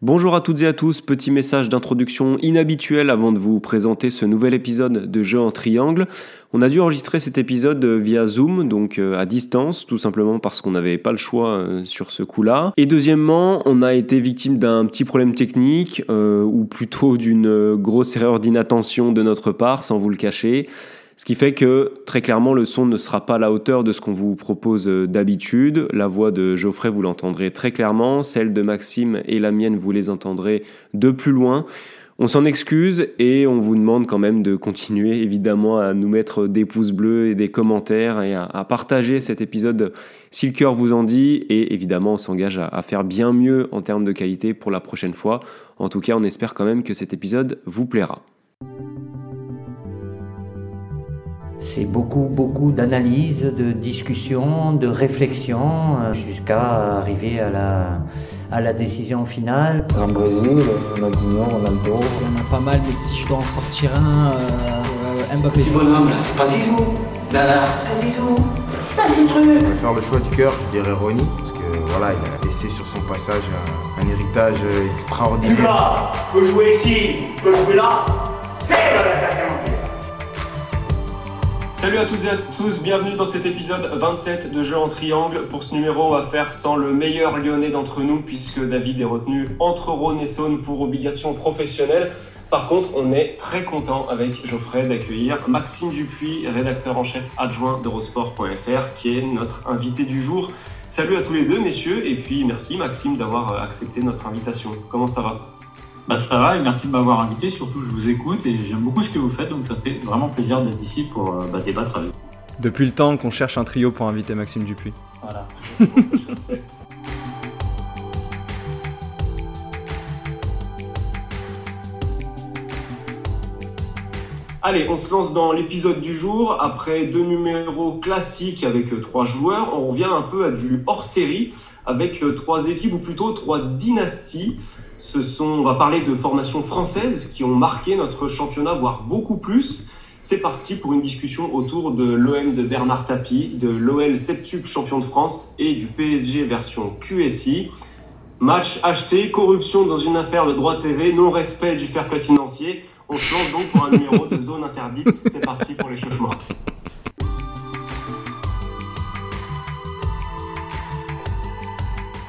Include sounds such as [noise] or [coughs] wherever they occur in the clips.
Bonjour à toutes et à tous, petit message d'introduction inhabituel avant de vous présenter ce nouvel épisode de Jeu en triangle. On a dû enregistrer cet épisode via Zoom, donc euh, à distance, tout simplement parce qu'on n'avait pas le choix euh, sur ce coup-là. Et deuxièmement, on a été victime d'un petit problème technique, euh, ou plutôt [laughs] d'une grosse erreur d'inattention de notre part, sans vous le cacher. Ce qui fait que très clairement le son ne sera pas à la hauteur de ce qu'on vous propose euh, d'habitude. La voix de Geoffrey vous l'entendrez très clairement, celle de Maxime et la mienne vous les entendrez de plus loin. On s'en excuse et on vous demande quand même de continuer évidemment à nous mettre des pouces bleus et des commentaires et à, partager cet épisode si le cœur vous en dit et évidemment on s'engage à faire bien mieux en termes de qualité pour la prochaine fois. En tout cas on espère quand même que cet épisode vous plaira. C'est beaucoup, beaucoup d'analyses, de discussions, de réflexions, euh, jusqu'à arriver à la, à la décision finale. Grand Brésil, Ronaldinho, Ronaldo. Il y en a pas mal, mais si je dois en sortir un, euh, Mbappé. Du bonhomme, là, c'est pas Zizou. Là, là, c'est pas Zizou. Là, c'est truc. Je vais faire le choix du cœur, je dirais Ronnie, parce que voilà, il a laissé sur son passage un, un héritage extraordinaire. Là, peut jouer ici, peut jouer là, c'est la Salut à toutes et à tous, bienvenue dans cet épisode 27 de Jeux en triangle. Pour ce numéro, on va faire sans le meilleur lyonnais d'entre nous, puisque David est retenu entre Rhône et Saône pour obligation professionnelle. Par contre, on est très content avec Geoffrey d'accueillir Maxime Dupuis, rédacteur en chef adjoint d'Eurosport.fr, qui est notre invité du jour. Salut à tous les deux, messieurs, et puis merci Maxime d'avoir accepté notre invitation. Comment ça va? Bah, ça va et merci de m'avoir invité. Surtout, je vous écoute et j'aime beaucoup ce que vous faites, donc ça fait vraiment plaisir d'être ici pour euh, bah, débattre avec vous. Depuis le temps qu'on cherche un trio pour inviter Maxime Dupuis. Voilà. [laughs] Allez, on se lance dans l'épisode du jour. Après deux numéros classiques avec euh, trois joueurs, on revient un peu à du hors-série avec euh, trois équipes ou plutôt trois dynasties. Ce sont, on va parler de formations françaises qui ont marqué notre championnat, voire beaucoup plus. C'est parti pour une discussion autour de l'OM de Bernard Tapie, de l'OL septuple champion de France et du PSG version QSI. Match acheté, corruption dans une affaire de droit TV, non-respect du fair play financier. On lance donc pour un numéro de zone interdite. C'est parti pour l'échauffement.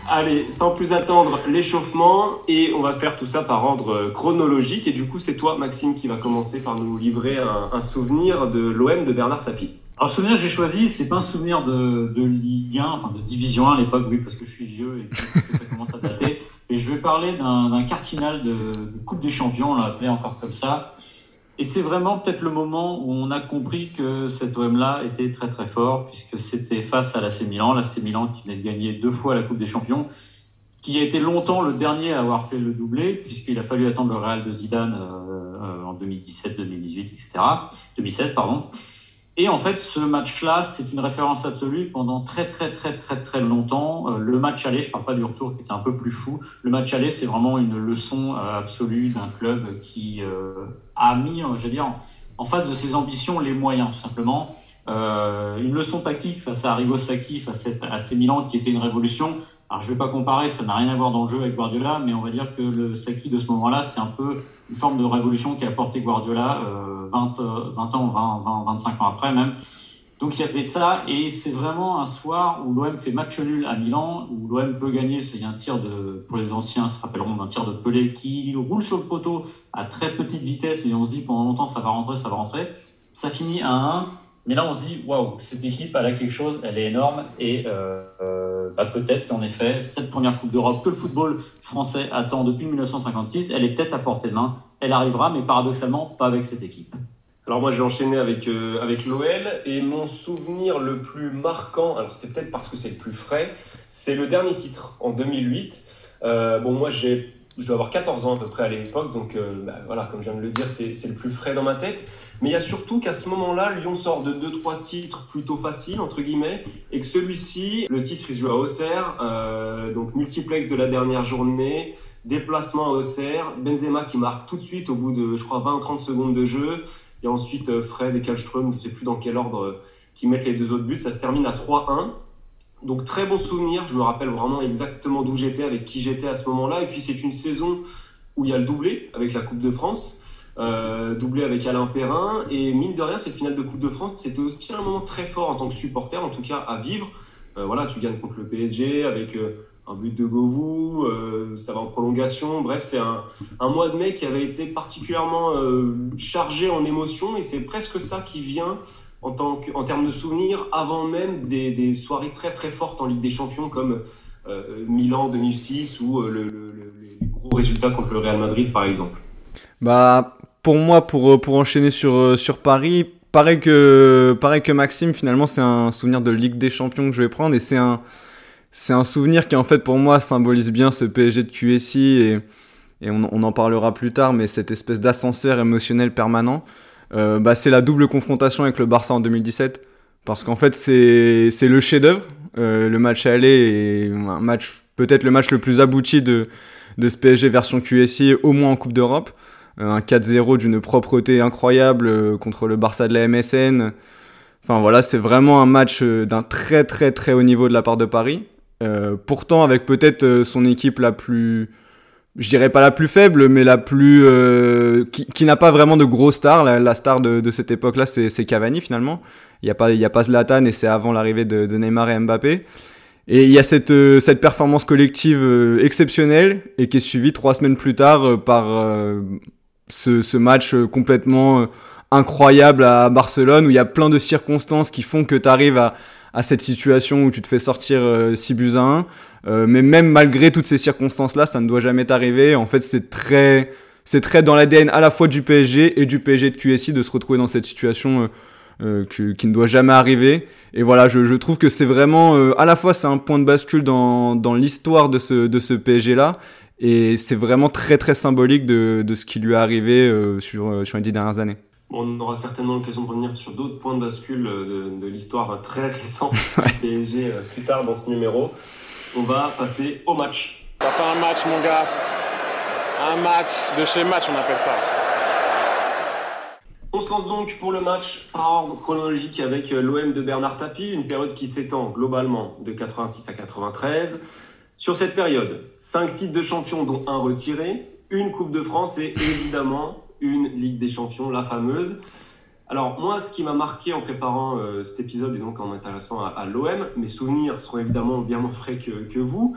Allez, sans plus attendre l'échauffement, et on va faire tout ça par ordre chronologique. Et du coup, c'est toi, Maxime, qui va commencer par nous livrer un, souvenir de l'OM de Bernard Tapie. Alors, le souvenir que j'ai choisi, c'est pas un souvenir de, de, Ligue 1, enfin de Division 1 à l'époque, oui, parce que je suis vieux et que ça commence à dater. [laughs] Et je vais parler d'un cardinal de, de Coupe des Champions, on l'a appelé encore comme ça, et c'est vraiment peut-être le moment où on a compris que cet OM-là était très très fort, puisque c'était face à l'AC Milan, l'AC Milan qui venait de gagner deux fois la Coupe des Champions, qui a été longtemps le dernier à avoir fait le doublé, puisqu'il a fallu attendre le Real de Zidane euh, en 2017, 2018, etc. 2016, pardon. Et en fait, ce match-là, c'est une référence absolue pendant très, très, très, très, très longtemps. Euh, le match aller, je ne parle pas du retour qui était un peu plus fou. Le match aller, c'est vraiment une leçon euh, absolue d'un club qui euh, a mis, je veux dire, en face de ses ambitions, les moyens, tout simplement. une leçon tactique face à Arrigo Sacchi, face à AC Milan, qui était une révolution. Alors, je ne vais pas comparer, ça n'a rien à voir dans le jeu avec Guardiola, mais on va dire que le Saki de ce moment-là, c'est un peu une forme de révolution qui a apporté Guardiola euh, 20, 20 ans, 20, 20, 25 ans après même. Donc il y avait ça, et c'est vraiment un soir où l'OM fait match nul à Milan, où l'OM peut gagner. Il y a un tir de, pour les anciens, se rappelleront d'un tir de Pelé qui roule sur le poteau à très petite vitesse, mais on se dit pendant longtemps ça va rentrer, ça va rentrer. Ça finit à 1, mais là on se dit waouh, cette équipe elle a quelque chose, elle est énorme, et euh, bah, peut-être qu'en effet, cette première Coupe d'Europe que le football français attend depuis 1956, elle est peut-être à portée de main. Elle arrivera, mais paradoxalement, pas avec cette équipe. Alors moi j'ai enchaîné avec, euh, avec l'OL et mon souvenir le plus marquant, alors c'est peut-être parce que c'est le plus frais, c'est le dernier titre en 2008. Euh, bon moi j'ai je dois avoir 14 ans à peu près à l'époque, donc euh, bah, voilà, comme je viens de le dire, c'est le plus frais dans ma tête. Mais il y a surtout qu'à ce moment-là, Lyon sort de 2-3 titres plutôt faciles, entre guillemets, et que celui-ci, le titre, il se joue à Auxerre, euh, donc multiplex de la dernière journée, déplacement à Auxerre, Benzema qui marque tout de suite au bout de, je crois, 20 ou 30 secondes de jeu, et ensuite euh, Fred et Kallström, je ne sais plus dans quel ordre, qui mettent les deux autres buts, ça se termine à 3-1. Donc très bon souvenir, je me rappelle vraiment exactement d'où j'étais, avec qui j'étais à ce moment-là. Et puis c'est une saison où il y a le doublé avec la Coupe de France, euh, doublé avec Alain Perrin. Et mine de rien, cette finale de Coupe de France, c'était aussi un moment très fort en tant que supporter, en tout cas à vivre. Euh, voilà, tu gagnes contre le PSG avec euh, un but de Govou, ça va en prolongation. Bref, c'est un, un, mois de mai qui avait été particulièrement chargé en émotions et c'est presque ça qui vient en, termes de souvenirs avant même des, soirées très très fortes en Ligue des Champions comme euh, Milan 2006 ou le, le, les gros résultats contre le Real Madrid par exemple. Bah, pour moi, pour, pour enchaîner sur, sur Paris, pareil que, pareil que Maxime, finalement, c'est un souvenir de Ligue des Champions que je vais prendre et c'est un c'est un souvenir qui en fait pour moi symbolise bien ce PSG de QSI et, et on, en parlera plus tard, mais cette espèce d'ascenseur émotionnel permanent, euh, bah, c'est la double confrontation avec le Barça en 2017, parce qu'en fait c'est le chef-d'œuvre, euh, le match aller est un match peut-être le match le plus abouti de, de ce PSG version QSI, au moins en Coupe d'Europe, euh, un 4-0 d'une propreté incroyable contre le Barça de la MSN. Enfin voilà, c'est vraiment un match d'un très très très haut niveau de la part de Paris. Pourtant, avec peut-être son équipe la plus, je dirais pas la plus faible, mais la plus, euh, qui, qui n'a pas vraiment de gros stars. La, la star de, de, cette époque-là, c'est Cavani finalement. Il n'y a pas, y a pas Zlatan et c'est avant l'arrivée de, de, Neymar et Mbappé. Et il y a cette, euh, cette performance collective euh, exceptionnelle et qui est suivie trois semaines plus tard euh, par ce, ce, match complètement incroyable à Barcelone où il y a plein de circonstances qui font que tu arrives à, à cette situation où tu te fais sortir euh, 6 buts à 1. Euh, mais même malgré toutes ces circonstances-là, ça ne doit jamais t'arriver. En fait, c'est très, c'est très dans l'ADN à la fois du PSG et du PSG de QSI de se retrouver dans cette situation euh, qui, qui, ne doit jamais arriver. Et voilà, je, je trouve que c'est vraiment, euh, à la fois, c'est un point de bascule dans, dans l'histoire de ce, de ce PSG-là. Et c'est vraiment très très symbolique de, de ce qui lui est arrivé euh, sur, sur les dix dernières années. On aura certainement l'occasion de revenir sur d'autres points de bascule de, de l'histoire très récente [laughs] du PSG plus tard dans ce numéro. On va passer au match. On va faire un match, mon gars. Un match de chez match, on appelle ça. On se lance donc pour le match par ordre chronologique avec l'OM de Bernard Tapie, une période qui s'étend globalement de 86 à 93. Sur cette période, 5 titres de champion dont un retiré, une Coupe de France et évidemment une Ligue des Champions, la fameuse. Alors moi, ce qui m'a marqué en préparant euh, cet épisode et donc en m'intéressant à, l'OM, mes souvenirs seront évidemment bien moins frais que, vous,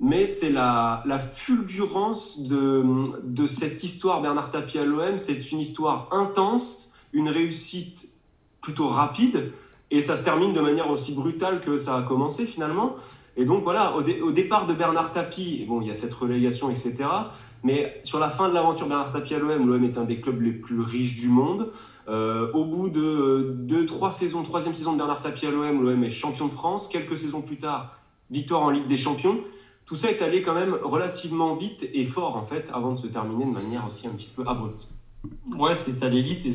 mais c'est la, la, fulgurance de, de, cette histoire Bernard Tapie à l'OM. C'est une histoire intense, une réussite plutôt rapide, et ça se termine de manière aussi brutale que ça a commencé finalement. Et donc voilà, au, dé au, départ de Bernard Tapie, bon, il y a cette relégation, etc. Mais sur la fin de l'aventure Bernard Tapie à l'OM, l'OM est un des clubs les plus riches du monde. Euh, au bout de deux, trois saisons, troisième saison de Bernard Tapie à l'OM, l'OM est champion de France. Quelques saisons plus tard, victoire en Ligue des Champions. Tout ça est allé quand même relativement vite et fort en fait, avant de se terminer de manière aussi un petit peu abrupte. Ouais, c'est allé vite et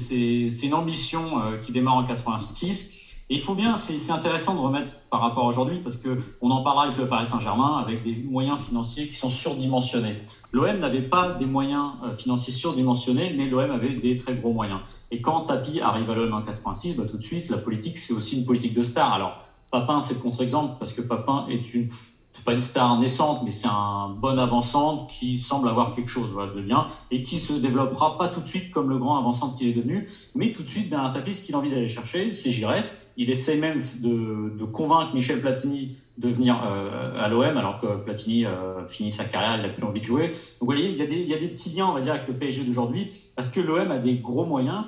c'est une ambition euh, qui démarre en 86 et il faut bien, c'est intéressant de remettre par rapport à aujourd'hui parce que on en parlera avec le Paris Saint-Germain avec des moyens financiers qui sont surdimensionnés. L'OM n'avait pas des moyens financiers surdimensionnés, mais l'OM avait des très gros moyens. Et quand Tapi arrive à l'OM en 86, bah, tout de suite, la politique, c'est aussi une politique de star. Alors, Papin, c'est le contre-exemple parce que Papin est une c'est pas une star naissante, mais c'est un bon avançant qui semble avoir quelque chose de bien et qui se développera pas tout de suite comme le grand avançant qu'il est devenu, mais tout de suite Bernard Tapie, ce qu'il a envie d'aller chercher, c'est Giresse. Il essaie même de, convaincre Michel Platini de venir euh, à l'OM, alors que Platini euh, finit sa carrière, il n'a plus envie de jouer. Donc vous voyez, il y, a des, il y a des petits liens, on va dire, avec le PSG d'aujourd'hui, parce que l'OM a des gros moyens.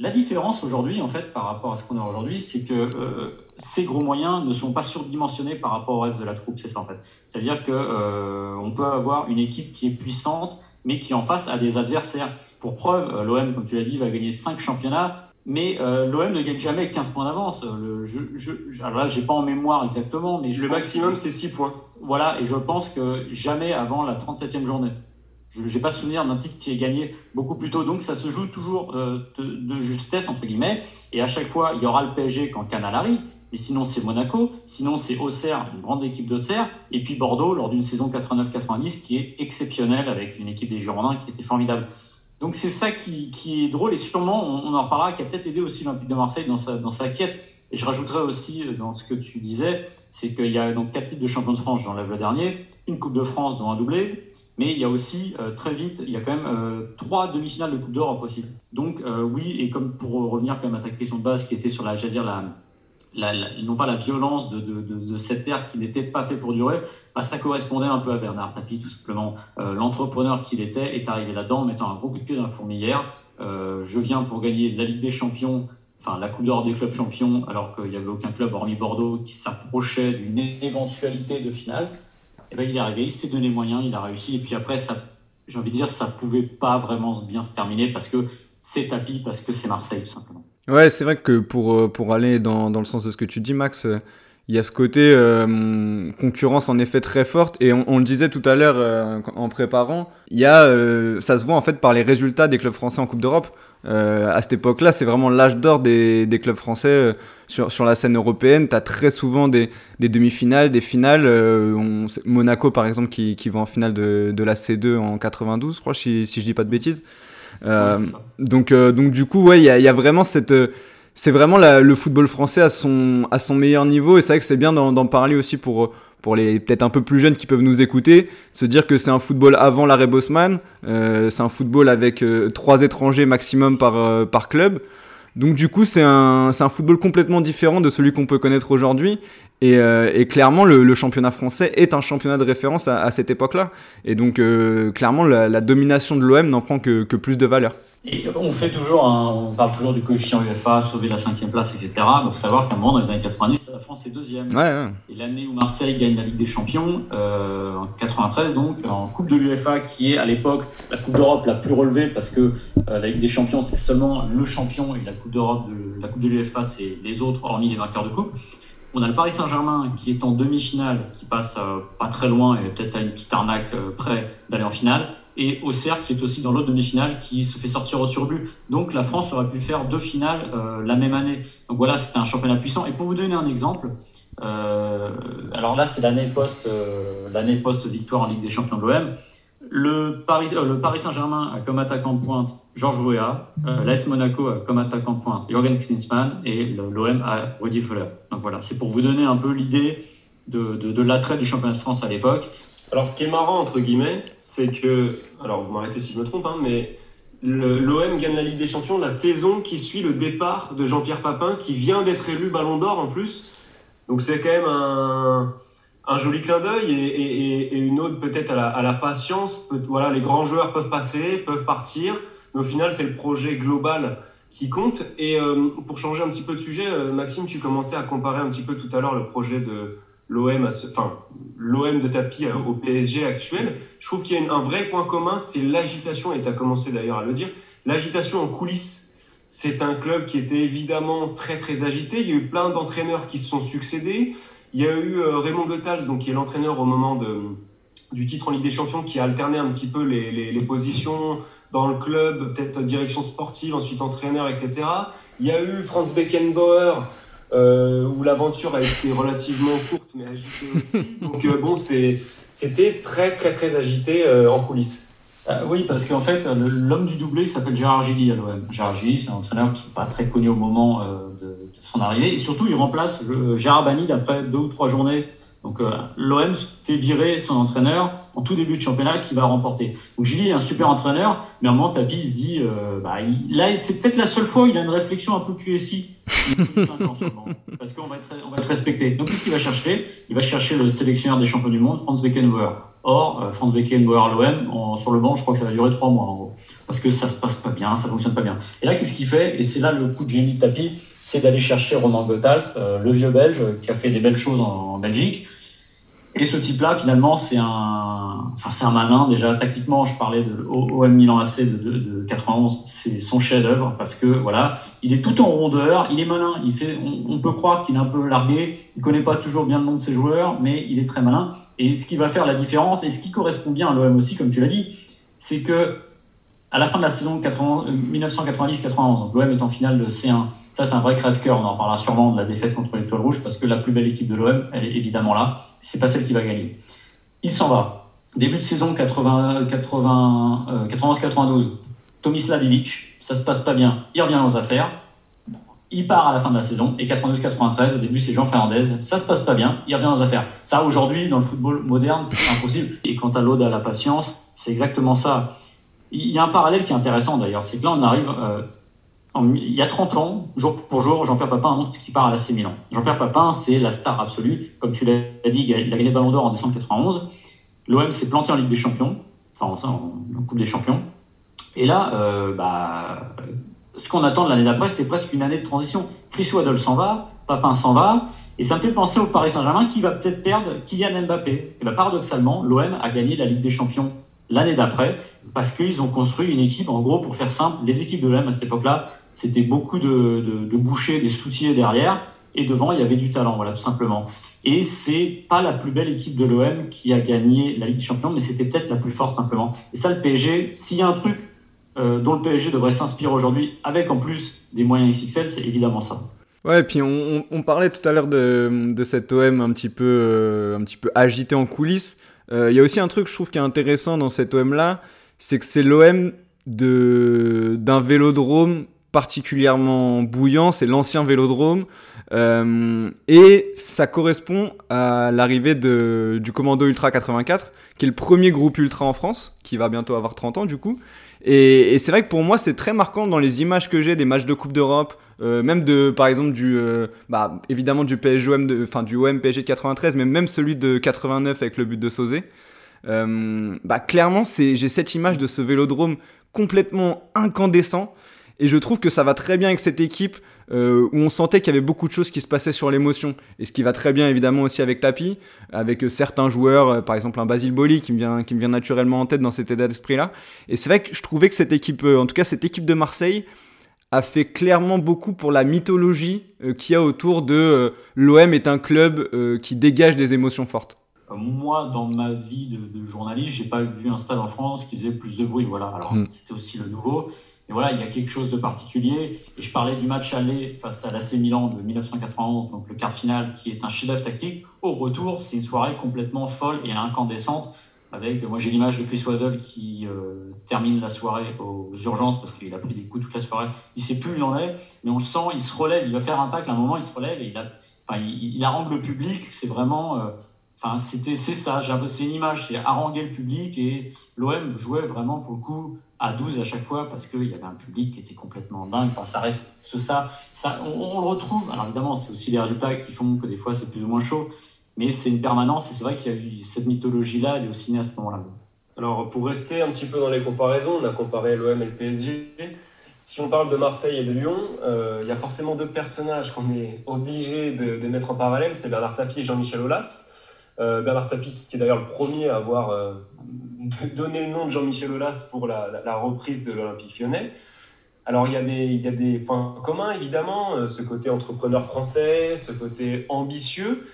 La différence aujourd'hui, en fait, par rapport à ce qu'on a aujourd'hui, c'est que euh, ces gros moyens ne sont pas surdimensionnés par rapport au reste de la troupe, c'est ça en fait. C'est-à-dire que euh, on peut avoir une équipe qui est puissante, mais qui en face a des adversaires. Pour preuve, l'OM, comme tu l'as dit, va gagner 5 championnats, mais euh, l'OM ne gagne jamais 15 points d'avance. Je, je, alors là, j'ai pas en mémoire exactement, mais le maximum c'est 6 points. Voilà, et je pense que jamais avant la 37e journée. Je n'ai pas souvenir d'un titre qui est gagné beaucoup plus tôt. Donc ça se joue toujours euh, de, de, justesse, entre guillemets. Et à chaque fois, il y aura le PSG quand Canal arrive. Et sinon, c'est Monaco. Sinon, c'est Auxerre, une grande équipe d'Auxerre. Et puis Bordeaux, lors d'une saison 89-90, qui est exceptionnelle avec une équipe des Girondins qui était formidable. Donc c'est ça qui, est drôle. Et sûrement, on, en reparlera, qui a peut-être aidé aussi l'Olympique de Marseille dans sa, dans sa quête. Et je rajouterais aussi dans ce que tu disais, c'est qu'il y a donc quatre titres de champion de France, j'enlève le dernier, une Coupe de France dont un doublé, mais il y a aussi très vite, il y a quand même trois demi-finales de Coupe d'Europe possibles. Donc oui, et comme pour revenir quand même à ta question de base qui était sur la, dire la, non pas la violence de, de, de, cette ère qui n'était pas fait pour durer, bah, ça correspondait un peu à Bernard Tapie, tout simplement. Euh, l'entrepreneur qu'il était est arrivé là-dedans en mettant un gros coup de pied dans la fourmilière. Euh, je viens pour gagner la Ligue des Champions, enfin la Coupe d'Or des clubs champions, alors qu'il n'y avait aucun club hormis Bordeaux qui s'approchait d'une éventualité de finale. Et ben, il est arrivé, il s'est donné moyen, il a réussi. Et puis après, j'ai envie de dire, ça pouvait pas vraiment bien se terminer parce que c'est Tapie, parce que c'est Marseille, tout simplement. Ouais, c'est vrai que pour, euh, pour aller dans, dans le sens de ce que tu dis, Max, euh, il y a ce côté euh, concurrence en effet très forte et on, le disait tout à l'heure en préparant, il y a ça se voit en fait par les résultats des clubs français en Coupe d'Europe. à cette époque-là, c'est vraiment l'âge d'or des, des, clubs français sur, sur la scène européenne. Tu as très souvent des, des demi-finales, des finales. On, Monaco par exemple qui, qui va en finale de, de la C2 en 92, je crois, si, si je dis pas de bêtises. Euh, donc, euh, donc du coup, ouais, il y a, y a, vraiment cette euh, c'est vraiment le football français à son, à son meilleur niveau et c'est vrai que c'est bien d'en parler aussi pour, pour les peut-être un peu plus jeunes qui peuvent nous écouter, se dire que c'est un football avant l'arrêt Bosman, c'est un football avec trois étrangers maximum par, par club. Donc du coup, c'est un, un football complètement différent de celui qu'on peut connaître aujourd'hui. Et, euh, et, clairement, le, le, championnat français est un championnat de référence à, à cette époque-là. Et donc, euh, clairement, la, la, domination de l'OM n'en prend que, que, plus de valeur. Et on fait toujours, on parle toujours du coefficient UEFA, sauver la cinquième place, etc. Mais il faut savoir qu'à un moment, dans les années 90, la France est deuxième. Ouais, ouais. Et l'année où Marseille gagne la Ligue des Champions, euh, en 93 donc, en Coupe de l'UEFA, qui est à l'époque la Coupe d'Europe la plus relevée, parce que la Ligue des Champions, c'est seulement le champion, et la Coupe d'Europe, la Coupe de l'UEFA, c'est les autres, hormis les vainqueurs de coupe. On a le Paris Saint-Germain qui est en demi-finale, qui passe euh, pas très loin et peut-être à une petite arnaque euh, près d'aller en finale. Et Auxerre qui est aussi dans l'autre demi-finale qui se fait sortir au tir but. Donc la France aurait pu faire deux finales euh, la même année. Donc voilà, c'était un championnat puissant. Et pour vous donner un exemple, alors là c'est l'année post l'année post victoire en Ligue des Champions de l'OM. Le Paris, Paris Saint-Germain a comme attaquant de pointe Georges Weah, l'AS Monaco a comme attaquant de pointe Jürgen Klinsmann et l'OM a Rudy Völler. Voilà, c'est pour vous donner un peu l'idée de, de, l'attrait du championnat de France à l'époque. Alors ce qui est marrant, entre guillemets, c'est que, alors vous m'arrêtez si je me trompe, hein, mais l'OM gagne la Ligue des Champions la saison qui suit le départ de Jean-Pierre Papin, qui vient d'être élu Ballon d'Or en plus. Donc c'est quand même un un joli clin d'œil et, une autre peut-être à la patience. voilà, les grands joueurs peuvent passer, peuvent partir, mais au final, c'est le projet global qui compte. Et euh, pour changer un petit peu de sujet, euh, Maxime, tu commençais à comparer un petit peu tout à l'heure le projet de l'OM, enfin l'OM de tapis euh, au PSG actuel. Je trouve qu'il y a un vrai point commun, c'est l'agitation, et tu as commencé d'ailleurs à le dire, l'agitation en coulisses. C'est un club qui était évidemment très très agité. Il y a eu plein d'entraîneurs qui se sont succédés. Il y a eu Raymond Goethals, donc, qui est l'entraîneur au moment de, du titre en Ligue des Champions, qui a alterné un petit peu les, les, positions dans le club, peut-être direction sportive, ensuite entraîneur, etc. Il y a eu Franz Beckenbauer, euh, où l'aventure a été relativement courte, mais agitée aussi. [laughs] Donc euh, bon, c'était très, très, très agité en coulisses. oui, parce qu'en fait, l'homme du doublé s'appelle Gérard Gilly à l'OM. Gérard Gilly, c'est un entraîneur qui n'est pas très connu au moment de, son arrivée. Et surtout, il remplace Gérard Banid après deux ou trois journées. Donc euh, l'OM fait virer son entraîneur en tout début de championnat qui va remporter. Donc Gilly est un super entraîneur, mais à un moment, Tapi se dit, euh, bah, là, c'est peut-être la seule fois où il a une réflexion un peu QSI. [laughs] parce qu'on va, être, on va être respecté. Donc qu'est-ce qu'il va chercher? Il va chercher le sélectionneur des champions du monde, Franz Beckenbauer. Or, euh, Franz Beckenbauer, l'OM, sur le banc, je crois que ça va durer trois mois en gros. Parce que ça se passe pas bien, ça fonctionne pas bien. Et là, qu'est-ce qu'il fait? Et c'est là le coup de génie de Tapi c'est d'aller chercher Romain Goethals, euh, le vieux Belge, qui a fait des belles choses en, Belgique. Et ce type-là, finalement, c'est un, enfin, c'est un malin. Déjà, tactiquement, je parlais de OM Milan AC de, de, 91, c'est son chef-d'œuvre parce que voilà, il est tout en rondeur, il est malin. Il fait, on, peut croire qu'il est un peu largué, il connaît pas toujours bien le nom de ses joueurs, mais il est très malin. Et ce qui va faire la différence et ce qui correspond bien à l'OM aussi, comme tu l'as dit, c'est que à la fin de la saison 1990-91, donc l'OM est en finale de C1 ça, c'est un vrai crève-cœur. On en parlera sûrement de la défaite contre l'Étoile Rouge parce que la plus belle équipe de l'OM, elle est évidemment là. C'est pas celle qui va gagner. Il s'en va. Début de saison 80, 80, 91-92. Tomislav Ivic, ça se passe pas bien. Il revient aux affaires. Il part à la fin de la saison et 92-93, au début c'est Jean Fernandez, ça se passe pas bien, il revient aux affaires. Ça aujourd'hui dans le football moderne c'est impossible. Et quant à l'ode à la patience, c'est exactement ça. Il y a un parallèle qui est intéressant d'ailleurs, c'est que là on arrive, euh, il y a 30 ans, jour pour jour, Jean-Pierre Papin annonce qu'il part à l'AC Milan. Jean-Pierre Papin c'est la star absolue, comme tu l'as dit, il a gagné Ballon d'Or en décembre 91. L'OM s'est planté en Ligue des Champions, enfin en, Coupe des Champions. Et là, euh, bah, ce qu'on attend de l'année d'après, c'est presque une année de transition. Chris Waddle s'en va, Papin s'en va, et ça me fait penser au Paris Saint-Germain qui va peut-être perdre Kylian Mbappé. Bah, paradoxalement, l'OM a gagné la Ligue des Champions l'année d'après parce qu'ils ont construit une équipe, en gros, pour faire simple, les équipes de l'OM à cette époque-là, c'était beaucoup de, de, de bouchers, des soutiers derrière, et devant, il y avait du talent, voilà, tout simplement. Et c'est pas la plus belle équipe de l'OM qui a gagné la Ligue des Champions, mais c'était peut-être la plus forte, simplement. Et ça, le PSG, s'il y a un truc euh, dont le PSG devrait s'inspirer aujourd'hui, avec en plus des moyens XXL, c'est évidemment ça. Ouais, et puis on, parlait tout à l'heure de, de cet OM un petit peu, euh, un petit peu agité en coulisses. Euh, il y a aussi un truc, je trouve, qui est intéressant dans cet OM-là, c'est que c'est l'OM d'un vélodrome particulièrement bouillant, c'est l'ancien vélodrome. Euh, et ça correspond à l'arrivée du Commando Ultra 84, qui est le premier groupe ultra en France, qui va bientôt avoir 30 ans du coup. Et, c'est vrai que pour moi, c'est très marquant dans les images que j'ai des matchs de Coupe d'Europe, euh, même de, par exemple, du, euh, bah, évidemment du PSG de, enfin du OM PSG de 93, mais même celui de 89 avec le but de Sauzé. Euh, bah, clairement, j'ai cette image de ce vélodrome complètement incandescent. Et je trouve que ça va très bien avec cette équipe euh, où on sentait qu'il y avait beaucoup de choses qui se passaient sur l'émotion. Et ce qui va très bien évidemment aussi avec Tapi, avec euh, certains joueurs, euh, par exemple un Basile Boli qui me vient, qui me vient naturellement en tête dans cet état d'esprit-là. Et c'est vrai que je trouvais que cette équipe, en tout cas cette équipe de Marseille, a fait clairement beaucoup pour la mythologie qu'il y a autour de l'OM est un club qui dégage des émotions fortes. Moi, dans ma vie de, de journaliste, j'ai pas vu un stade en France qui faisait plus de bruit. Voilà. Alors, mm. c'était aussi le nouveau. Et voilà, il y a quelque chose de particulier. Et je parlais du match aller face à l'AC Milan de 1991, donc le quart final, qui est un chef-d'œuvre tactique. Au retour, c'est une soirée complètement folle et incandescente. Avec, moi j'ai l'image de Chris Waddle qui euh, termine la soirée aux urgences parce qu'il a pris des coups toute la soirée. Il sait plus où il en est, mais on le sent, il se relève, il va faire un tacle, à un moment il se relève et il, a, harangue le public. C'est vraiment, euh, c'est ça, c'est une image, c'est haranguer le public et l'OM jouait vraiment pour le coup à 12 à chaque fois parce qu'il y avait un public qui était complètement dingue. Enfin, ça reste ça. ça on, le retrouve. Alors évidemment, c'est aussi les résultats qui font que des fois c'est plus ou moins chaud, mais c'est une permanence et c'est vrai qu'il y a eu cette mythologie-là, elle est aussi née à ce moment-là. Alors pour rester un petit peu dans les comparaisons, on a comparé l'OM et le PSG. Si on parle de Marseille et de Lyon, euh, il y a forcément deux personnages qu'on est obligé de, de, mettre en parallèle, c'est Bernard Tapie et Jean-Michel Aulas. Euh, Bernard Tapie, qui est d'ailleurs le premier à avoir euh, [laughs] donné le nom de Jean-Michel Aulas pour la, reprise de l'Olympique lyonnais. Alors, il y, a des, il y a des points communs, évidemment, euh, ce côté entrepreneur français, ce côté ambitieux,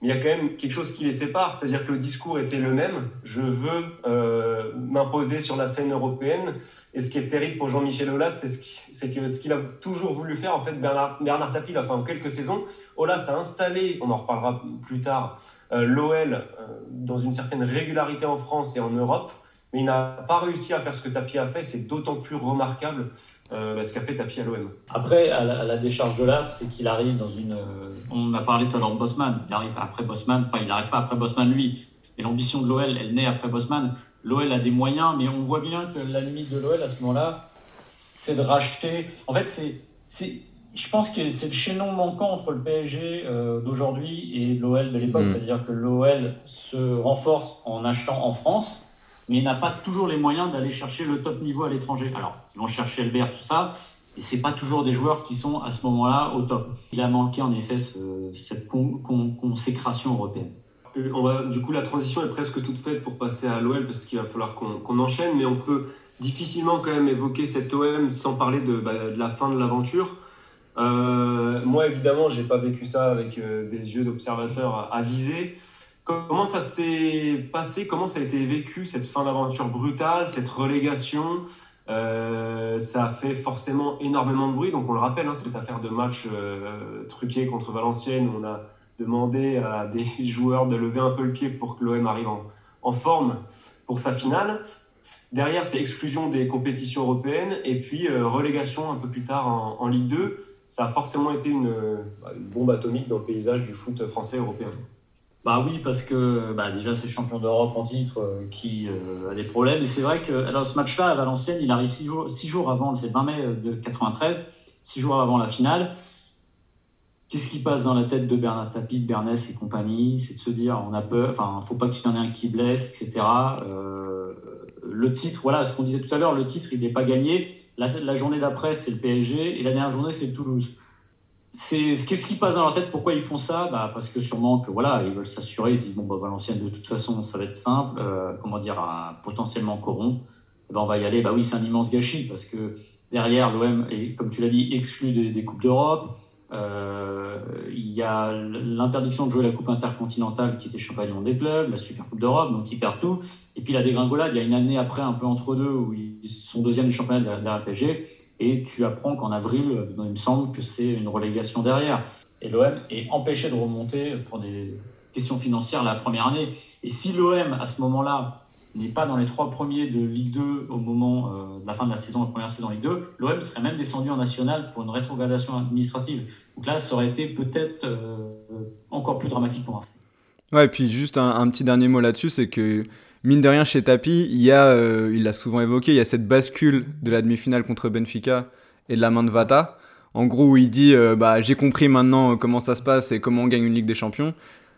mais il y a quand même quelque chose qui les sépare, c'est-à-dire que le discours était le même. Je veux euh, m'imposer sur la scène européenne. Et ce qui est terrible pour Jean-Michel Aulas, c'est ce qu que ce qu'il a toujours voulu faire, en fait, Bernard, Bernard Tapie l'a fait en quelques saisons. Aulas a installé, on en reparlera plus tard, euh, l'OL euh, dans une certaine régularité en France et en Europe, mais il n'a pas réussi à faire ce que Tapie a fait. C'est d'autant plus remarquable euh, ce qu'a fait Tapie à l'OM. Après, à la, à la, décharge de l'As, c'est qu'il arrive dans une. Euh, on a parlé tout à l'heure de Bosman. Il arrive après Bosman. Enfin, il n'arrive pas après Bosman lui. Et l'ambition de l'OL, elle naît après Bosman. L'OL a des moyens, mais on voit bien que la limite de l'OL à ce moment-là, c'est de racheter. En fait, c'est je pense que c'est le chaînon manquant entre le PSG euh, d'aujourd'hui et l'OL de l'époque. Mmh. C'est-à-dire que l'OL se renforce en achetant en France, mais n'a pas toujours les moyens d'aller chercher le top niveau à l'étranger. Alors, ils vont chercher Albert, tout ça, et c'est pas toujours des joueurs qui sont à ce moment-là au top. Il a manqué en effet ce, cette con, con, consécration européenne. On va, du coup, la transition est presque toute faite pour passer à l'OL parce qu'il va falloir qu'on qu enchaîne, mais on peut difficilement quand même évoquer cet OM sans parler de, bah, de la fin de l'aventure. Euh, moi, évidemment, j'ai pas vécu ça avec euh, des yeux d'observateur avisés. Comment ça s'est passé? Comment ça a été vécu cette fin d'aventure brutale, cette relégation? Euh, Ça a fait forcément énormément de bruit. Donc, on le rappelle, hein, cette affaire de match euh, truqué contre Valenciennes, on a demandé à [laughs] des joueurs de lever un peu le pied pour que l'OM arrive en, forme pour sa finale. Derrière, c'est exclusion des compétitions européennes et puis euh, relégation un peu plus tard en, Ligue 2 ça a forcément été une, une bombe atomique dans le paysage du foot français européen. Bah oui, parce que bah déjà c'est champion d'Europe en titre euh, qui euh, a des problèmes. Et c'est vrai que alors, ce match-là à Valenciennes, il arrive six jours, avant, c'est le 20 mai de 93, six jours avant la finale. Qu'est-ce qui passe dans la tête de Bernard Tapie, Bernès et compagnie? C'est de se dire, on a peur, enfin, faut pas qu'il y en ait un qui blesse, etc. Euh, le titre, voilà, ce qu'on disait tout à l'heure, le titre, il n'est pas gagné. La, la journée d'après, c'est le PSG, et la dernière journée, c'est le Toulouse qu'est-ce qui passe dans leur tête? Pourquoi ils font ça? Bah, Parce que sûrement que voilà, ils veulent s'assurer, ils se disent bon bah Valenciennes de toute façon ça va être simple, euh, comment dire, potentiellement corrompre. Ben, on va y aller. Bah oui, c'est un immense gâchis parce que derrière l'OM est, comme tu l'as dit, exclu des, coupes d'Europe. Euh, il y a l'interdiction de jouer la Coupe intercontinentale qui était champion des clubs, la Super Coupe d'Europe, donc ils perdent tout. Et puis la dégringolade, il y a une année après, un peu entre deux, où ils sont deuxième du championnat derrière PSG et tu apprends qu'en avril, il me semble que c'est une relégation derrière. Et l'OM est empêché de remonter pour des questions financières la première année. Et si l'OM, à ce moment-là, n'est pas dans les trois premiers de Ligue 2 au moment euh, de la fin de la saison, la première saison Ligue 2, l'OM serait même descendu en national pour une rétrogradation administrative. Donc là, ça aurait été peut-être euh, encore plus dramatique pour Marseille. Ouais, et puis juste un petit dernier mot là-dessus, c'est que mine de rien, chez Tapi, il a, euh, l'a souvent évoqué, il y a cette bascule de la demi-finale contre Benfica et de la main de Vata. En gros, où il dit euh, bah, J'ai compris maintenant comment ça se passe et comment on gagne une Ligue des Champions.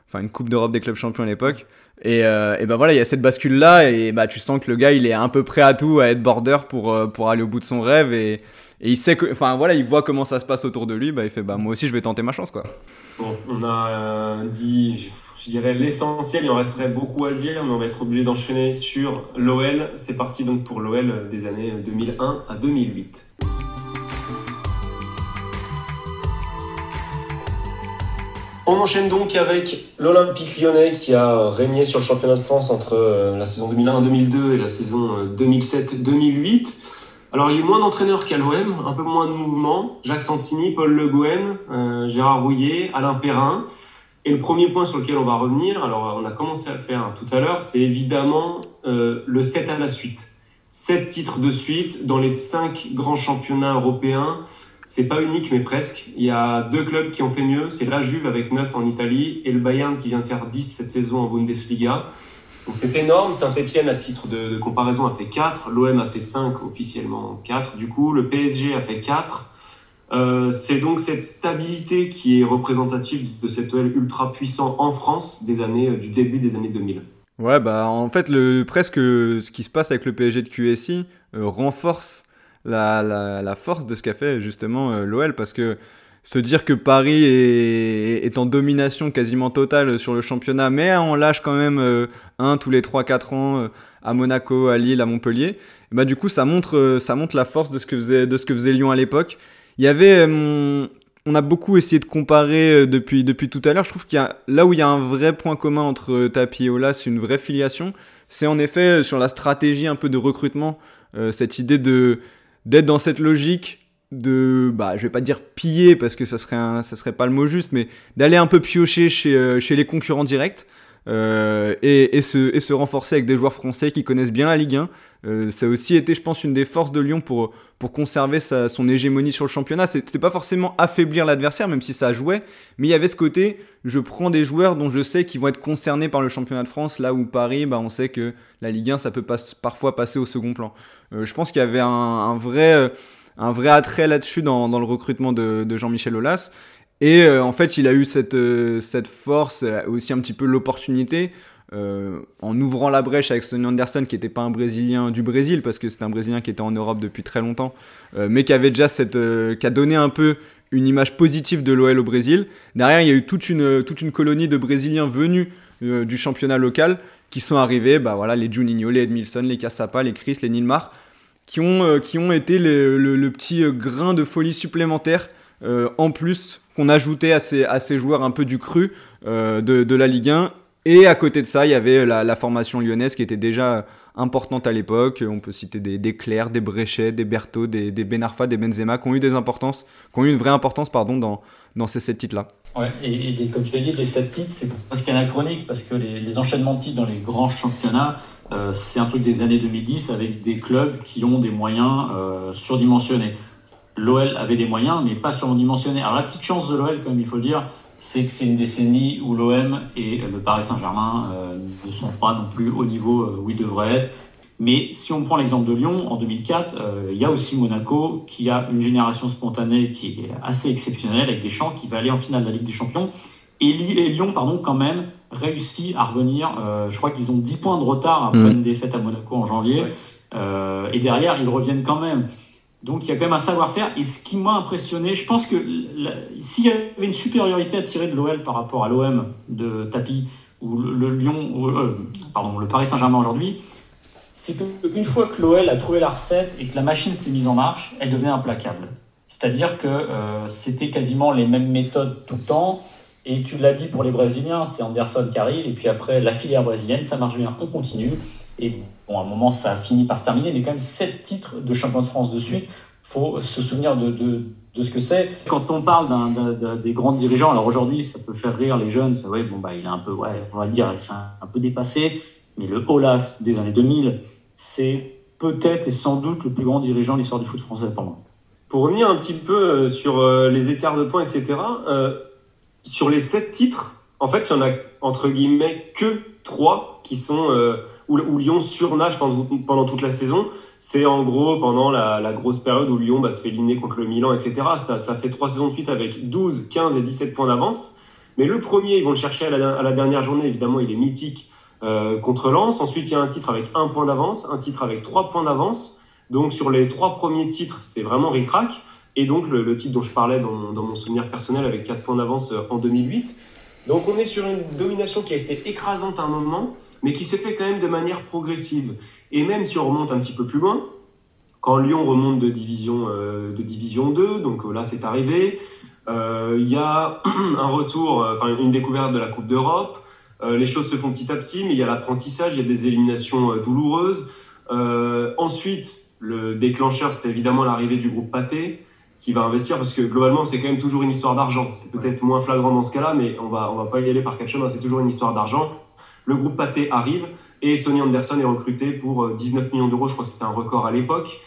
Enfin, une Coupe d'Europe des clubs champions à l'époque. Et, euh, bah voilà, il y a cette bascule-là. Et bah, tu sens que le gars, il est un peu prêt à tout, à être border pour, pour aller au bout de son rêve. Et, et il sait que. Enfin, voilà, il voit comment ça se passe autour de lui. Bah, il fait bah, Moi aussi, je vais tenter ma chance, quoi. Bon, on a dit je dirais l'essentiel, il en resterait beaucoup à dire, mais on va être obligé d'enchaîner sur l'OL. C'est parti donc pour l'OL des années 2001 à 2008. On enchaîne donc avec l'Olympique lyonnais qui a régné sur le championnat de France entre euh, la saison 2001-2002 et la saison 2007-2008. Euh, Alors il y a eu moins d'entraîneurs qu'à l'OM, un peu moins de mouvements. Jacques Santini, Paul Le Gouen, euh, Gérard Rouillet, Alain Perrin. Et le premier point sur lequel on va revenir, alors on a commencé à le faire tout à l'heure, c'est évidemment euh, le 7 à la suite. 7 titres de suite dans les 5 grands championnats européens. C'est pas unique, mais presque. Il y a deux clubs qui ont fait mieux. C'est la Juve avec 9 en Italie et le Bayern qui vient de faire 10 cette saison en Bundesliga. Donc c'est énorme. Saint-Etienne, à titre de, de, comparaison, a fait 4. L'OM a fait 5, officiellement 4. Du coup, le PSG a fait 4. Euh, c'est donc cette stabilité qui est représentative de cet OL ultra puissant en France des années, euh, du début des années 2000. Ouais, bah en fait, le, presque ce qui se passe avec le PSG de QSI euh, renforce la, la, force de ce qu'a fait justement l'OL parce que se dire que Paris est, est, en domination quasiment totale sur le championnat, mais on lâche quand même un tous les 3-4 ans à Monaco, à Lille, à Montpellier, bah du coup ça montre, ça montre la force de ce que faisait, de ce que faisait Lyon à l'époque il y avait. Euh, on a beaucoup essayé de comparer euh, depuis, depuis tout à l'heure. Je trouve qu'il y a là où il y a un vrai point commun entre euh, Tapi et Olas, une vraie filiation, c'est en effet sur la stratégie un peu de recrutement, cette idée de d'être dans cette logique de bah je vais pas dire piller parce que ça serait ça serait pas le mot juste mais d'aller un peu piocher chez, chez les concurrents directs euh, et, se, renforcer avec des joueurs français qui connaissent bien la Ligue 1. Euh, ça a aussi été, je pense, une des forces de Lyon pour, conserver son hégémonie sur le championnat. C'était pas forcément affaiblir l'adversaire, même si ça jouait, mais il y avait ce côté, je prends des joueurs dont je sais qu'ils vont être concernés par le championnat de France, là où Paris, bah, on sait que la Ligue 1, ça peut parfois passer au second plan. Euh, je pense qu'il y avait un, vrai, attrait là-dessus dans, dans, le recrutement de, de Jean-Michel Aulas. Et euh, en fait, il a eu cette, euh, cette force, euh, aussi un petit peu l'opportunité, en ouvrant la brèche avec Sonny Anderson, qui n'était pas un Brésilien du Brésil, parce que c'était un Brésilien qui était en Europe depuis très longtemps, mais qui avait déjà cette, qui a donné un peu une image positive de l'OL au Brésil. Derrière, il y a eu toute une, toute une colonie de Brésiliens venus du championnat local qui sont arrivés, bah voilà, les Juninho, les Edmilson, les Cassapa, les Chris, les Nilmar, qui ont, qui ont été le, le, petit grain de folie supplémentaire en plus qu'on ajoutait à ces, joueurs un peu du cru euh, de, la Ligue 1. Et à côté de ça, il y avait la, formation lyonnaise qui était déjà importante à l'époque. On peut citer des, des des Bréchet, des Berthaud, des, Benarfa, des Benzema, qui ont eu des importances, qui ont eu une vraie importance pardon, dans, ces sept titres-là. Ouais, et, comme tu l'as dit, les sept titres, c'est parce qu'il y a chronique, parce que les, enchaînements de titres dans les grands championnats, euh, c'est un truc des années 2010 avec des clubs qui ont des moyens euh, surdimensionnés. l'OL avait des moyens, mais pas surdimensionnés. Alors la petite chance de l'OL, comme il faut le dire, c'est que c'est une décennie où l'OM et le Paris Saint-Germain euh, ne sont pas non plus au niveau euh, où ils devraient être. Mais si on prend l'exemple de Lyon, en 2004, euh, il y a aussi Monaco qui a une génération spontanée qui est assez exceptionnelle avec des champs qui va aller en finale de la Ligue des Champions. Et, Lyon, pardon, quand même, réussit à revenir. je crois qu'ils ont 10 points de retard après mmh. une défaite à Monaco en janvier. et derrière, ils reviennent quand même. Donc il y a quand même un savoir-faire. Et ce qui m'a impressionné, je pense que s'il y avait une supériorité à tirer de l'OL par rapport à l'OM de Tapi ou le, Lyon, euh, pardon, le Paris Saint-Germain aujourd'hui, c'est qu'une fois que l'OL a trouvé la recette et que la machine s'est mise en marche, elle devenait implacable. C'est-à-dire que euh, c'était quasiment les mêmes méthodes tout le temps. Et tu l'as dit pour les Brésiliens, c'est Anderson qui arrive, et puis après la filière brésilienne, ça marche bien, on continue. Et bon, à un moment, ça a fini par se terminer, mais quand même 7 titres de champion de France de suite. faut se souvenir de, de, de ce que c'est. Quand on parle d'un, des grands dirigeants, alors aujourd'hui, ça peut faire rire les jeunes, ouais, bon, bah, il est un peu, ouais, on va dire, c'est un, peu dépassé, mais le Olas des années 2000, c'est peut-être et sans doute le plus grand dirigeant de l'histoire du foot français pour moi. Pour revenir un petit peu euh, sur euh, les écarts de points, etc., euh, sur les 7 titres, en fait, il y en a entre guillemets que 3 qui sont où, Lyon surnage pendant, toute la saison. C'est en gros pendant la, grosse période où Lyon bah, se fait éliminer contre le Milan, etc. Ça, ça, fait trois saisons de suite avec 12, 15 et 17 points d'avance. Mais le premier, ils vont le chercher à la, dernière journée. Évidemment, il est mythique euh, contre Lens. Ensuite, il y a un titre avec un point d'avance, un titre avec trois points d'avance. Donc sur les trois premiers titres, c'est vraiment ric-rac. Et donc le, titre dont je parlais dans, dans, mon souvenir personnel avec quatre points d'avance euh, en 2008. Donc on est sur une domination qui a été écrasante à un moment, mais qui s'est fait quand même de manière progressive. Et même si on remonte un petit peu plus loin, quand Lyon remonte de division, euh, de division 2, donc euh, là c'est arrivé, euh, il y a [clears throat] un retour, enfin une découverte de la Coupe d'Europe, les choses se font petit à petit, mais il y a l'apprentissage, il y a des éliminations douloureuses. ensuite, le déclencheur, c'était évidemment l'arrivée du groupe Pâté, qui va investir parce que globalement c'est quand même toujours une histoire d'argent. C'est peut-être moins flagrant dans ce cas-là, mais on va on va pas y aller par quatre chemins. C'est toujours une histoire d'argent. Le groupe Pathé arrive et Sonny Anderson est recruté pour 19 euh, millions d'euros. Je crois que c'était un record à l'époque.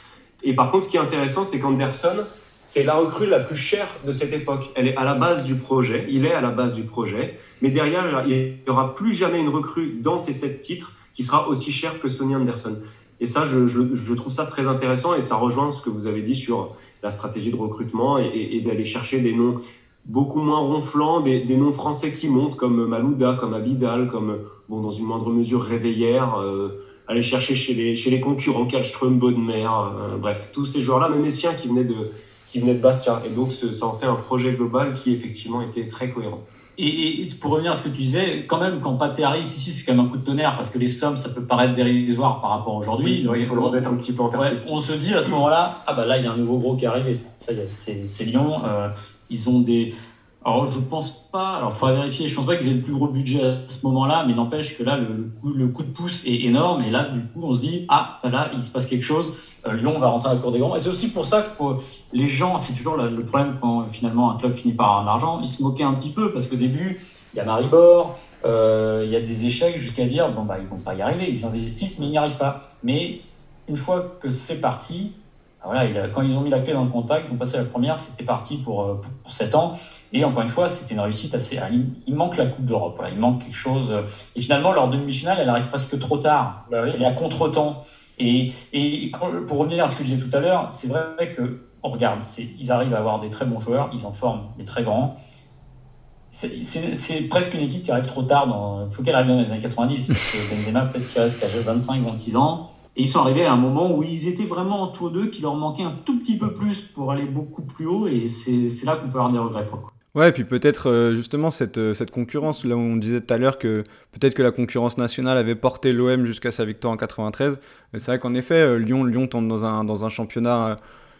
Et par contre, ce qui est intéressant, c'est qu'Anderson, c'est la recrue la plus chère de cette époque. Elle est à la base du projet. Il est à la base du projet. Mais derrière, il n'y aura plus jamais une recrue dans ces sept titres qui sera aussi chère que Sonny Anderson. Et ça, je, trouve ça très intéressant et ça rejoint ce que vous avez dit sur la stratégie de recrutement et, d'aller chercher des noms beaucoup moins ronflants, des, noms français qui montent comme Malouda, comme Abidal, comme, bon, dans une moindre mesure, Réveillère, euh, aller chercher chez les, chez les concurrents, Kallström, Baudemer, euh, bref, tous ces joueurs-là, même Messien qui venaient de, qui venaient de Bastia. Et donc, ça en fait un projet global qui, effectivement, était très cohérent. Et, pour revenir à ce que tu disais, quand même, quand Pathé arrive, si, c'est quand même un coup de tonnerre parce que les sommes, ça peut paraître dérisoire par rapport à aujourd'hui. Oui, il faut le remettre un petit peu en perspective. on se dit à ce moment-là, ah bah là, il y a un nouveau gros qui arrive, ça y est, c'est Lyon. Euh, ils ont des, alors, je pense pas, alors faudra vérifier, je pense pas qu'ils aient le plus gros budget à ce moment-là, mais n'empêche que là, le, coup, de pouce est énorme, et là, du coup, on se dit, ah, là, il se passe quelque chose, euh, Lyon va rentrer à la cour des grands. Et c'est aussi pour ça que les gens, c'est toujours le, problème quand finalement un club finit par avoir un argent, ils se moquaient un petit peu, parce qu'au début, il y a Maribor, euh, il y a des échecs jusqu'à dire, bon, bah, ils vont pas y arriver, ils investissent, mais ils n'y arrivent pas. Mais une fois que c'est parti, voilà, quand ils ont mis la clé dans le contact, ils ont passé la première, c'était parti pour, euh, pour, 7 ans. Et encore une fois, c'était une réussite assez. Il, manque la Coupe d'Europe, il manque quelque chose. Euh, et finalement, leur demi-finale, elle arrive presque trop tard. Bah elle est à contre-temps. Et, et pour revenir à ce que je disais tout à l'heure, c'est vrai que, on regarde, ils arrivent à avoir des très bons joueurs, ils en forment des très grands. C'est presque une équipe qui arrive trop tard. Il faut qu'elle arrive dans les années 90. Parce que Benzema, peut-être qu'il reste qu'à 25-26 ans. Et ils sont arrivés à un moment où ils étaient vraiment entre d'eux, qu'il leur manquait un tout petit peu plus pour aller beaucoup plus haut, et c'est là qu'on peut avoir des regrets pour Ouais, et puis peut-être euh, justement cette, euh, cette concurrence, là où on disait tout à l'heure que peut-être que la concurrence nationale avait porté l'OM jusqu'à sa victoire en 93. C'est vrai qu'en effet, euh, Lyon, Lyon tombe dans un, dans un championnat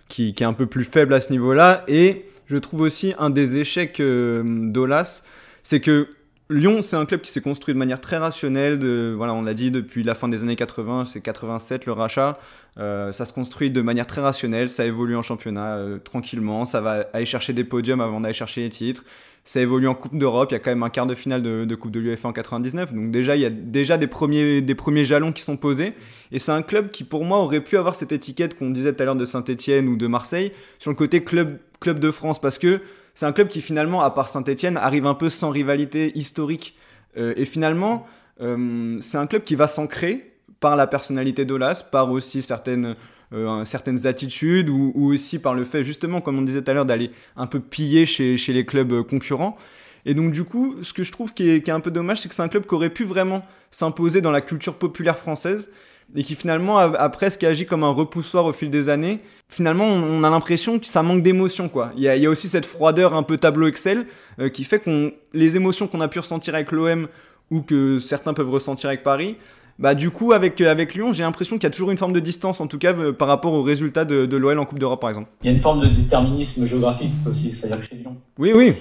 qui, est un peu plus faible à ce niveau-là. Et je trouve aussi un des échecs d'Olas, c'est que Lyon, c'est un club qui s'est construit de manière très rationnelle. De, voilà, on l'a dit depuis la fin des années 80, c'est 87 le rachat. Euh, ça se construit de manière très rationnelle. Ça évolue en championnat euh, tranquillement. Ça va aller chercher des podiums avant d'aller chercher les titres. Ça évolue en Coupe d'Europe. Il y a quand même un quart de finale de, Coupe de l'UEFA en 99. Donc déjà, il y a déjà des premiers, des premiers jalons qui sont posés. Et c'est un club qui, pour moi, aurait pu avoir cette étiquette qu'on disait tout à l'heure de Saint-Etienne ou de Marseille sur le côté club, club de France. Parce que c'est un club qui finalement, à part Saint-Etienne, arrive un peu sans rivalité historique. Euh, et finalement, euh, c'est un club qui va s'ancrer par la personnalité d'Olas, par aussi certaines, euh, certaines attitudes, ou, aussi par le fait, justement, comme on disait tout à l'heure, d'aller un peu piller chez, les clubs concurrents. Et donc du coup, ce que je trouve qui est, un peu dommage, c'est que c'est un club qui aurait pu vraiment s'imposer dans la culture populaire française, et qui finalement a, presque agi comme un repoussoir au fil des années. Finalement, on, a l'impression que ça manque d'émotion, quoi. Il y, a, aussi cette froideur un peu tableau Excel euh, qui fait qu'on les émotions qu'on a pu ressentir avec l'OM ou que certains peuvent ressentir avec Paris. Bah, du coup, avec, avec Lyon, j'ai l'impression qu'il y a toujours une forme de distance, en tout cas euh, par rapport aux résultats de, de l'OL en Coupe d'Europe, par exemple. Il y a une forme de déterminisme géographique aussi, c'est-à-dire que c'est Lyon. Oui, oui.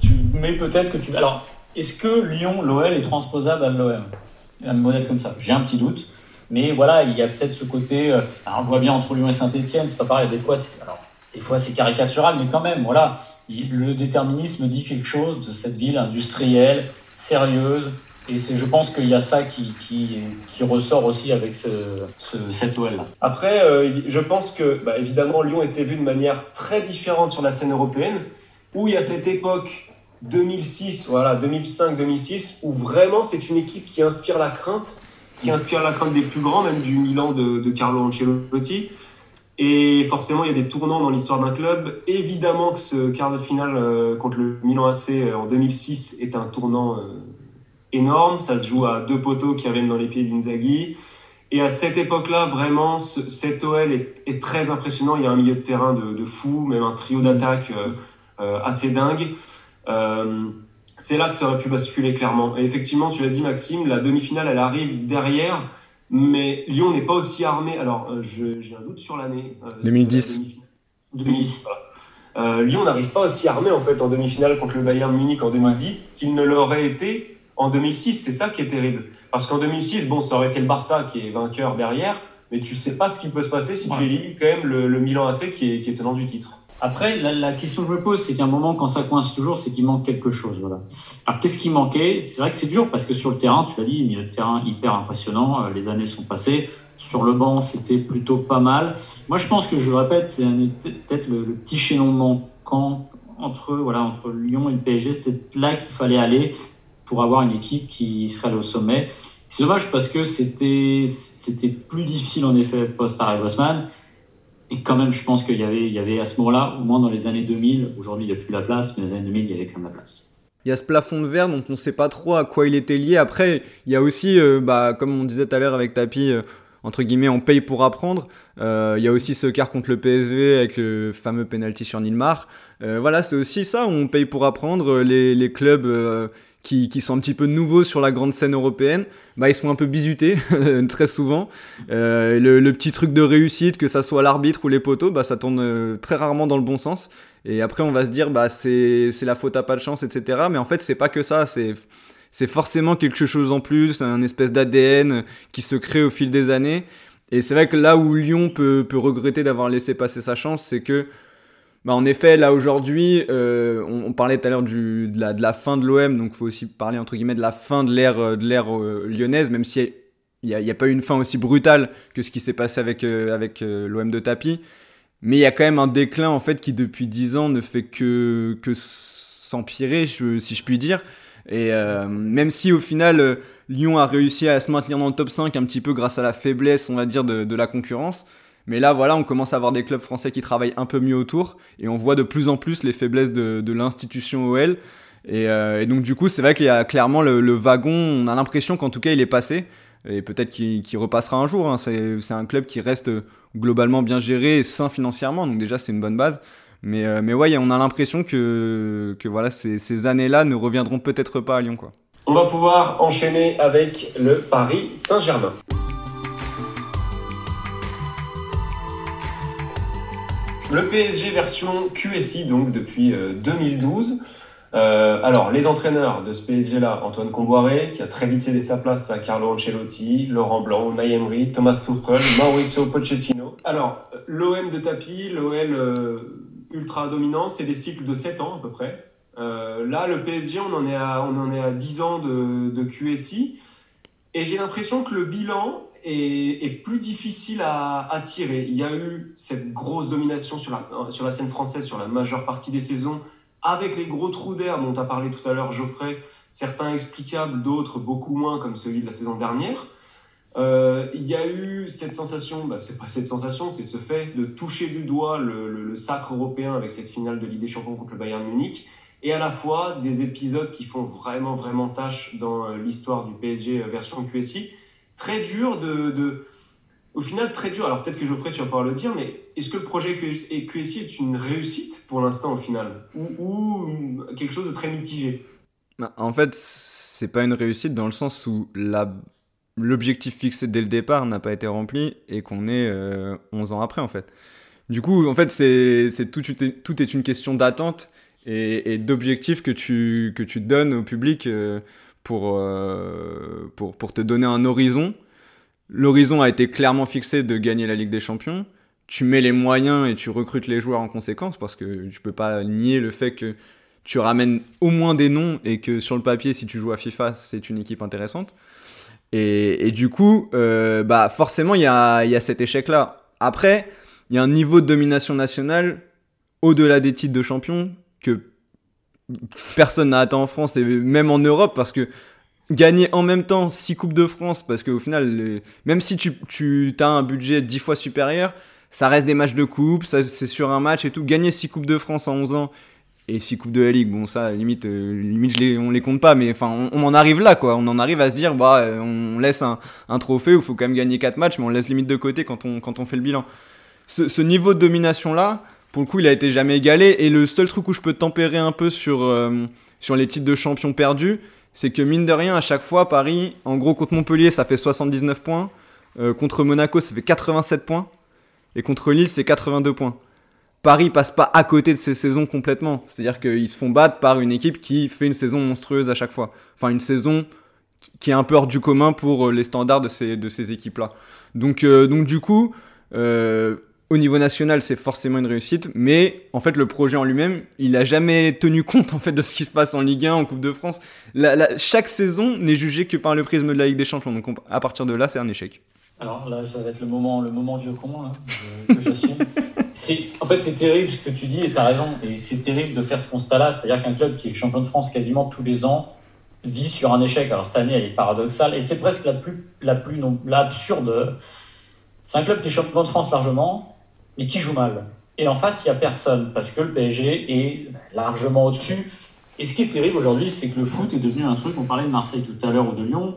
Tu mets peut-être que tu. Alors, est-ce que Lyon, l'OL est transposable à l'OM Un modèle comme ça J'ai un petit doute. Mais voilà, il y a peut-être ce côté. Euh, on voit bien entre Lyon et Saint-Etienne, c'est pas pareil. Des fois, alors, des fois c'est caricatural, mais quand même, voilà, le déterminisme dit quelque chose de cette ville industrielle, sérieuse. Et c'est, je pense qu'il y a ça qui, qui, ressort aussi avec ce, cette OL-là. Après, euh, je pense que, bah, évidemment, Lyon était vu de manière très différente sur la scène européenne, où il y a cette époque 2006, voilà, 2005-2006, où vraiment c'est une équipe qui inspire la crainte qui inspire la crainte des plus grands, même du Milan de, Carlo Ancelotti. Et forcément, il y a des tournants dans l'histoire d'un club. Évidemment que ce quart de finale euh, contre le Milan AC euh, en 2006 est un tournant énorme. Ça se joue à deux poteaux qui reviennent dans les pieds d'Inzaghi. Et à cette époque-là, vraiment, cet OL est, très impressionnant. Il y a un milieu de terrain de, de fou, même un trio d'attaque assez dingue c'est là que ça aurait pu basculer clairement. Et effectivement, tu l'as dit Maxime, la demi-finale, elle arrive derrière, mais Lyon n'est pas aussi armé. Alors, euh, j'ai un doute sur l'année. 2010. 2010, euh, Lyon n'arrive pas aussi armé en fait en demi-finale contre le Bayern Munich en 2010 qu'il ne l'aurait été en 2006. C'est ça qui est terrible. Parce qu'en 2006, bon, ça aurait été le Barça qui est vainqueur derrière, mais tu sais pas ce qui peut se passer si tu élimines quand même le, Milan AC qui est, qui est tenant du titre. Après, la, question que je me pose, c'est qu'à un moment, quand ça coince toujours, c'est qu'il manque quelque chose. Voilà. Alors, qu'est-ce qui manquait? C'est vrai que c'est dur parce que sur le terrain, tu l'as dit, milieu de terrain hyper impressionnant. Euh, les années sont passées. Sur le banc, c'était plutôt pas mal. Moi, je pense que je le répète, c'est peut-être le, petit chaînon manquant entre, voilà, entre Lyon et le PSG. C'était là qu'il fallait aller pour avoir une équipe qui serait au sommet. C'est dommage parce que c'était plus difficile en effet post-Harry Bosman. Et quand même, je pense qu'il y avait, il y avait à ce moment-là, au moins dans les années 2000, aujourd'hui il n'y a plus la place, mais les années 2000, il y avait quand même la place. Il y a ce plafond de verre dont on ne sait pas trop à quoi il était lié. Après, il y a aussi, euh, bah, comme on disait tout à l'heure avec Tapi, euh, entre guillemets, on paye pour apprendre. Euh, il y a aussi ce quart contre le PSV avec le fameux penalty sur Nilmar. voilà, c'est aussi ça, on paye pour apprendre. Les clubs qui, qui, sont un petit peu nouveaux sur la grande scène européenne, bah, ils sont un peu bizutés [laughs] très souvent. Euh, le, le, petit truc de réussite, que ça soit l'arbitre ou les poteaux, bah, ça tourne euh, très rarement dans le bon sens. Et après, on va se dire, bah, c'est la faute à pas de chance, etc. Mais en fait, c'est pas que ça. C'est c'est forcément quelque chose en plus, un espèce d'ADN qui se crée au fil des années. Et c'est vrai que là où Lyon peut, peut regretter d'avoir laissé passer sa chance, c'est que bah en effet, là aujourd'hui, euh, on, parlait tout à l'heure de la, fin de l'OM, donc il faut aussi parler entre guillemets de la fin de l'ère euh, euh, lyonnaise, même si il n'y a, pas eu une fin aussi brutale que ce qui s'est passé avec, l'OM de tapis. Mais il y a quand même un déclin en fait qui depuis 10 ans ne fait que, s'empirer, si je puis dire. Et même si au final Lyon a réussi à se maintenir dans le top 5 un petit peu grâce à la faiblesse, on va dire, de la concurrence, mais là, voilà, on commence à avoir des clubs français qui travaillent un peu mieux autour et on voit de plus en plus les faiblesses de, l'institution OL. Euh, et, donc, du coup, c'est vrai qu'il y a clairement le, wagon, on a l'impression qu'en tout cas, il est passé. Et peut-être qu'il repassera un jour. Hein. C'est un club qui reste globalement bien géré et sain financièrement. Donc, déjà, c'est une bonne base. Mais, euh, mais ouais, on a l'impression que, que voilà, ces, années-là ne reviendront peut-être pas à Lyon. On va pouvoir enchaîner avec le Paris Saint-Germain. Le PSG version QSI, donc depuis 2012. Euh, Euh, alors, les entraîneurs de ce PSG-là, Antoine Comboiré, qui a très vite cédé sa place à Carlo Ancelotti, Laurent Blanc, Naïmri, Thomas Tuchel, Maurizio Pochettino. Alors, l'OM de tapis, l'OL euh, ultra dominant, c'est des cycles de 7 ans à peu près. Là, le PSG, on en est à, on en est à 10 ans de, de QSI. Et j'ai l'impression que le bilan est, plus difficile à, à, tirer. Il y a eu cette grosse domination sur la, sur la scène française sur la majeure partie des saisons avec les gros trous d'air dont a parlé tout à l'heure Geoffrey, certains explicables, d'autres beaucoup moins, comme celui de la saison dernière. Euh, il y a eu cette sensation, bah, c'est pas cette sensation, c'est ce fait de toucher du doigt le, le, le, sacre européen avec cette finale de Ligue des Champions contre le Bayern Munich, et à la fois des épisodes qui font vraiment, vraiment tâche dans euh, l'histoire du PSG euh, version QSI. Très dur de, au final, très dur. Alors peut-être que Geoffrey, tu vas pouvoir le dire, mais est-ce que le projet QSI est une réussite pour l'instant au final? Ou, quelque chose de très mitigé? Bah, En fait, c'est pas une réussite dans le sens où l'objectif fixé dès le départ n'a pas été rempli et qu'on est euh, 11 ans après en fait. Du coup, en fait, c'est, tout est une question d'attente et, et d'objectifs que tu, que tu donnes au public euh, pour, euh, pour, pour te donner un horizon. L'horizon a été clairement fixé de gagner la Ligue des Champions. Tu mets les moyens et tu recrutes les joueurs en conséquence parce que tu peux pas nier le fait que tu ramènes au moins des noms et que sur le papier, si tu joues à FIFA, c'est une équipe intéressante. Et, et du coup, euh, bah forcément, il y a, y a cet échec-là. Après, il y a un niveau de domination nationale au-delà des titres de champion que personne n'a atteint en France et même en Europe parce que gagner en même temps 6 Coupes de France, parce qu'au final, même si tu, tu as un budget 10 fois supérieur, ça reste des matchs de coupe, c'est sur un match et tout. Gagner 6 Coupes de France en 11 ans et 6 Coupes de la Ligue, bon, ça, limite, euh, limite on les compte pas, mais enfin, on, en arrive là, quoi. On en arrive à se dire, bah, on laisse un, un trophée où faut quand même gagner 4 matchs, mais on laisse limite de côté quand on, quand on fait le bilan. Ce, ce niveau de domination-là, pour le coup, il a été jamais égalé. Et le seul truc où je peux tempérer un peu sur, euh, sur les titres de champion perdus, c'est que mine de rien, à chaque fois, Paris, en gros, contre Montpellier, ça fait 79 points. Euh, contre Monaco, ça fait 87 points. Et contre Lille, c'est 82 points. Paris passe pas à côté de ces saisons complètement. C'est-à-dire qu'ils se font battre par une équipe qui fait une saison monstrueuse à chaque fois. Enfin, une saison qui est un peu hors du commun pour les standards de ces, de ces équipes-là. Donc, euh, donc, du coup, euh, au niveau national, c'est forcément une réussite, mais en fait, le projet en lui-même, il a jamais tenu compte en fait de ce qui se passe en Ligue 1, en Coupe de France. Chaque saison n'est jugée que par le prisme de la Ligue des Champions. Donc, on, à partir de là, c'est un échec. Alors là, ça va être le moment, le moment vieux con j'assume. en fait, c'est terrible ce que tu dis et tu as raison. Et c'est terrible de faire ce constat-là, c'est-à-dire qu'un club qui est champion de France quasiment tous les ans vit sur un échec. Alors cette année, elle est paradoxale et c'est presque la plus, la plus non, la absurde. C'est un club qui est champion de France largement, mais qui joue mal. Et en face, il n'y a personne, parce que le PSG est largement au-dessus. Et ce qui est terrible aujourd'hui, c'est que le foot est devenu un truc, on parlait de Marseille tout à l'heure ou de Lyon,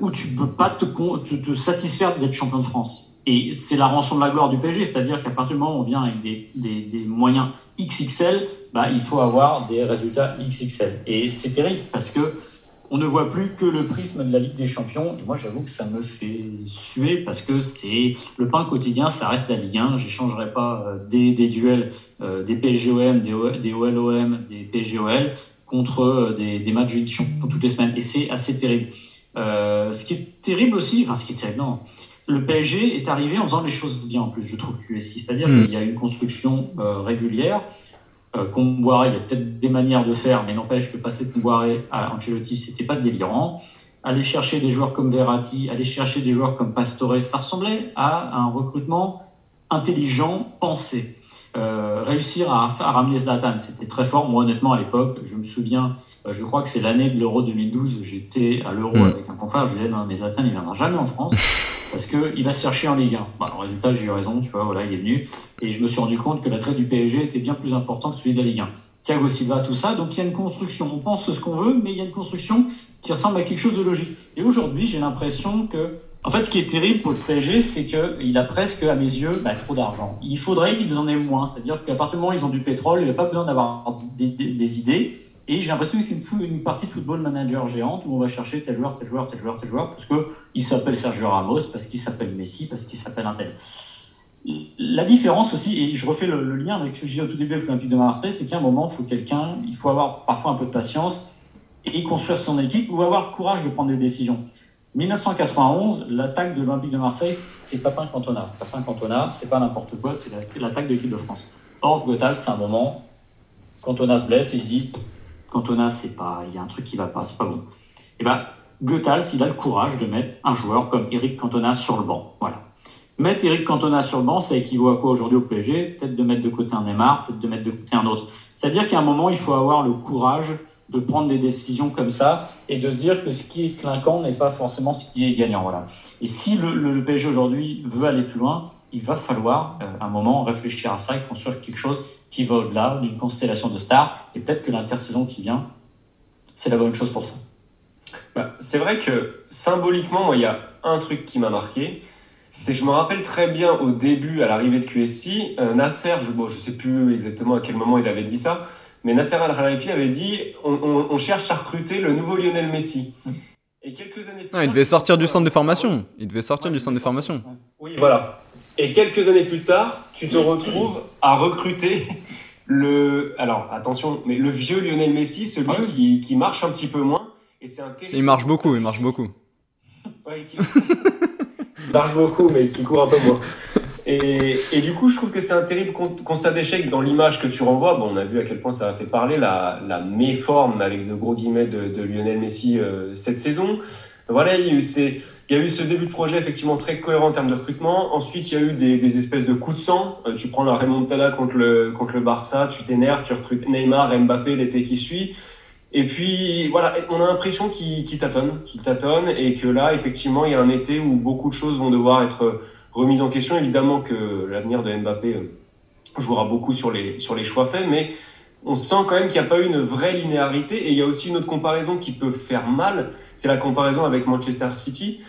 où tu ne peux pas te, satisfaire d'être champion de France. Et c'est la rançon de la gloire du PSG, c'est-à-dire qu'à partir du moment où on vient avec des moyens XXL, bah, il faut avoir des résultats XXL. Et c'est terrible, parce que on ne voit plus que le prisme de la Ligue des Champions. Et moi, j'avoue que ça me fait suer parce que c'est le pain quotidien, ça reste la Ligue 1. J'échangerai pas euh, des, des, duels euh, des PSGOM, des, des OLOM, des PSGOL contre euh, des, des matchs de Ligue des Champions toutes les semaines. Et c'est assez terrible. Euh, ce qui est terrible aussi, enfin, ce qui est terrible, non. Le PSG est arrivé en faisant les choses bien en plus, je trouve, QSI. C'est-à-dire mmh. qu'il y a une construction euh, régulière. Euh, Comboiré, il y a peut-être des manières de faire, mais n'empêche que passer de Comboiré à Ancelotti, c'était pas délirant. Aller chercher des joueurs comme Verratti, aller chercher des joueurs comme Pastore, ça ressemblait à un recrutement intelligent, pensé. Euh, réussir à, à, ramener Zlatan, c'était très fort. Moi, honnêtement, à l'époque, je me souviens, euh, je crois que c'est l'année de l'Euro 2012, j'étais à l'Euro mmh. avec un confrère, je disais, non, mais Zlatan, il viendra jamais en France [laughs] parce qu'il va se chercher en Ligue 1. Bah, en résultat, j'ai eu raison, tu vois, voilà, il est venu. Et je me suis rendu compte que l'attrait du PSG était bien plus important que celui de la Ligue 1. Thiago Silva, tout ça. Donc il y a une construction. On pense ce qu'on veut, mais il y a une construction qui ressemble à quelque chose de logique. Et aujourd'hui, j'ai l'impression que. En fait, ce qui est terrible pour le PSG, c'est qu'il a presque, à mes yeux, bah, trop d'argent. Il faudrait qu'ils en aient moins. C'est-à-dire qu'à partir du moment où ils ont du pétrole, il n'y a pas besoin d'avoir des idées. Et j'ai l'impression que c'est une, partie de football manager géante où on va chercher tel joueur, tel joueur, tel joueur, tel joueur, parce qu'il s'appelle Sergio Ramos, parce qu'il s'appelle Messi, parce qu'il s'appelle un tel. La différence aussi, et je refais le, lien avec ce que je disais au tout début avec l'Olympique de Marseille, c'est qu'à un moment, il faut quelqu'un, il faut avoir parfois un peu de patience et construire son équipe ou avoir le courage de prendre des décisions. 1991, l'attaque de l'Olympique de Marseille, c'est Papin Cantona. Papin Cantona, c'est pas n'importe quoi, c'est l'attaque de l'équipe de France. Or, Gotthard, c'est un moment, Cantona se blesse il se dit Cantona, c'est pas, il y a un truc qui va pas, c'est pas bon. Et eh ben, Goethals, il a le courage de mettre un joueur comme Eric Cantona sur le banc. Voilà. Mettre Eric Cantona sur le banc, ça équivaut à quoi aujourd'hui au PSG Peut-être de mettre de côté un Neymar, peut-être de mettre de côté un autre. C'est-à-dire qu'à un moment, il faut avoir le courage de prendre des décisions comme ça et de se dire que ce qui est clinquant n'est pas forcément ce qui est gagnant. Voilà. Et si le, PSG aujourd'hui veut aller plus loin, il va falloir euh, un moment réfléchir à ça et construire quelque chose qui va au-delà d'une constellation de stars. Et peut-être que l'intersaison qui vient, c'est la bonne chose pour ça. Bah, c'est vrai que symboliquement, il y a un truc qui m'a marqué. C'est que je me rappelle très bien au début, à l'arrivée de QSI, euh, Nasser, je ne sais plus exactement à quel moment il avait dit ça, mais Nasser Al-Khelaifi avait dit on, cherche à recruter le nouveau Lionel Messi. Et quelques années plus tard, il devait sortir du centre de formation. Il devait sortir du centre de formation. Oui, voilà. Et quelques années plus tard, tu te retrouves à recruter le. Alors, attention, mais le vieux Lionel Messi, celui ah qui, qui, marche un petit peu moins. Et c'est un il marche beaucoup, il marche beaucoup. il [laughs] marche beaucoup, mais qui court un peu moins. Et, et, du coup, je trouve que c'est un terrible constat d'échec dans l'image que tu renvoies. Bon, on a vu à quel point ça a fait parler la, la méforme, avec de gros guillemets, de, de Lionel Messi euh, cette saison. Voilà, il y a eu ce début de projet effectivement très cohérent en termes de recrutement. Ensuite, il y a eu des, des espèces de coups de sang. Euh, tu prends la remontada contre le, contre le Barça, tu t'énerves, tu recrutes Neymar, Mbappé l'été qui suit. Et puis, voilà, on a l'impression qu'il qu tâtonne, qu'il tâtonne, et que là, effectivement, il y a un été où beaucoup de choses vont devoir être remises en question. Évidemment que l'avenir de Mbappé euh, jouera beaucoup sur les, sur les choix faits, mais on sent quand même qu'il n'y a pas eu une vraie linéarité. Et il y a aussi une autre comparaison qui peut faire mal, c'est la comparaison avec Manchester City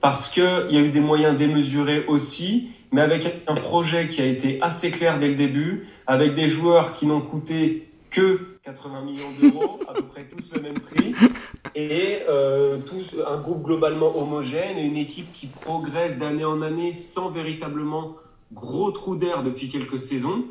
parce qu'il y a eu des moyens démesurés aussi, mais avec un projet qui a été assez clair dès le début, avec des joueurs qui n'ont coûté que 80 millions d'euros, [laughs] à peu près tous le même prix, et euh, tous un groupe globalement homogène et une équipe qui progresse d'année en année sans véritablement gros trou d'air depuis quelques saisons.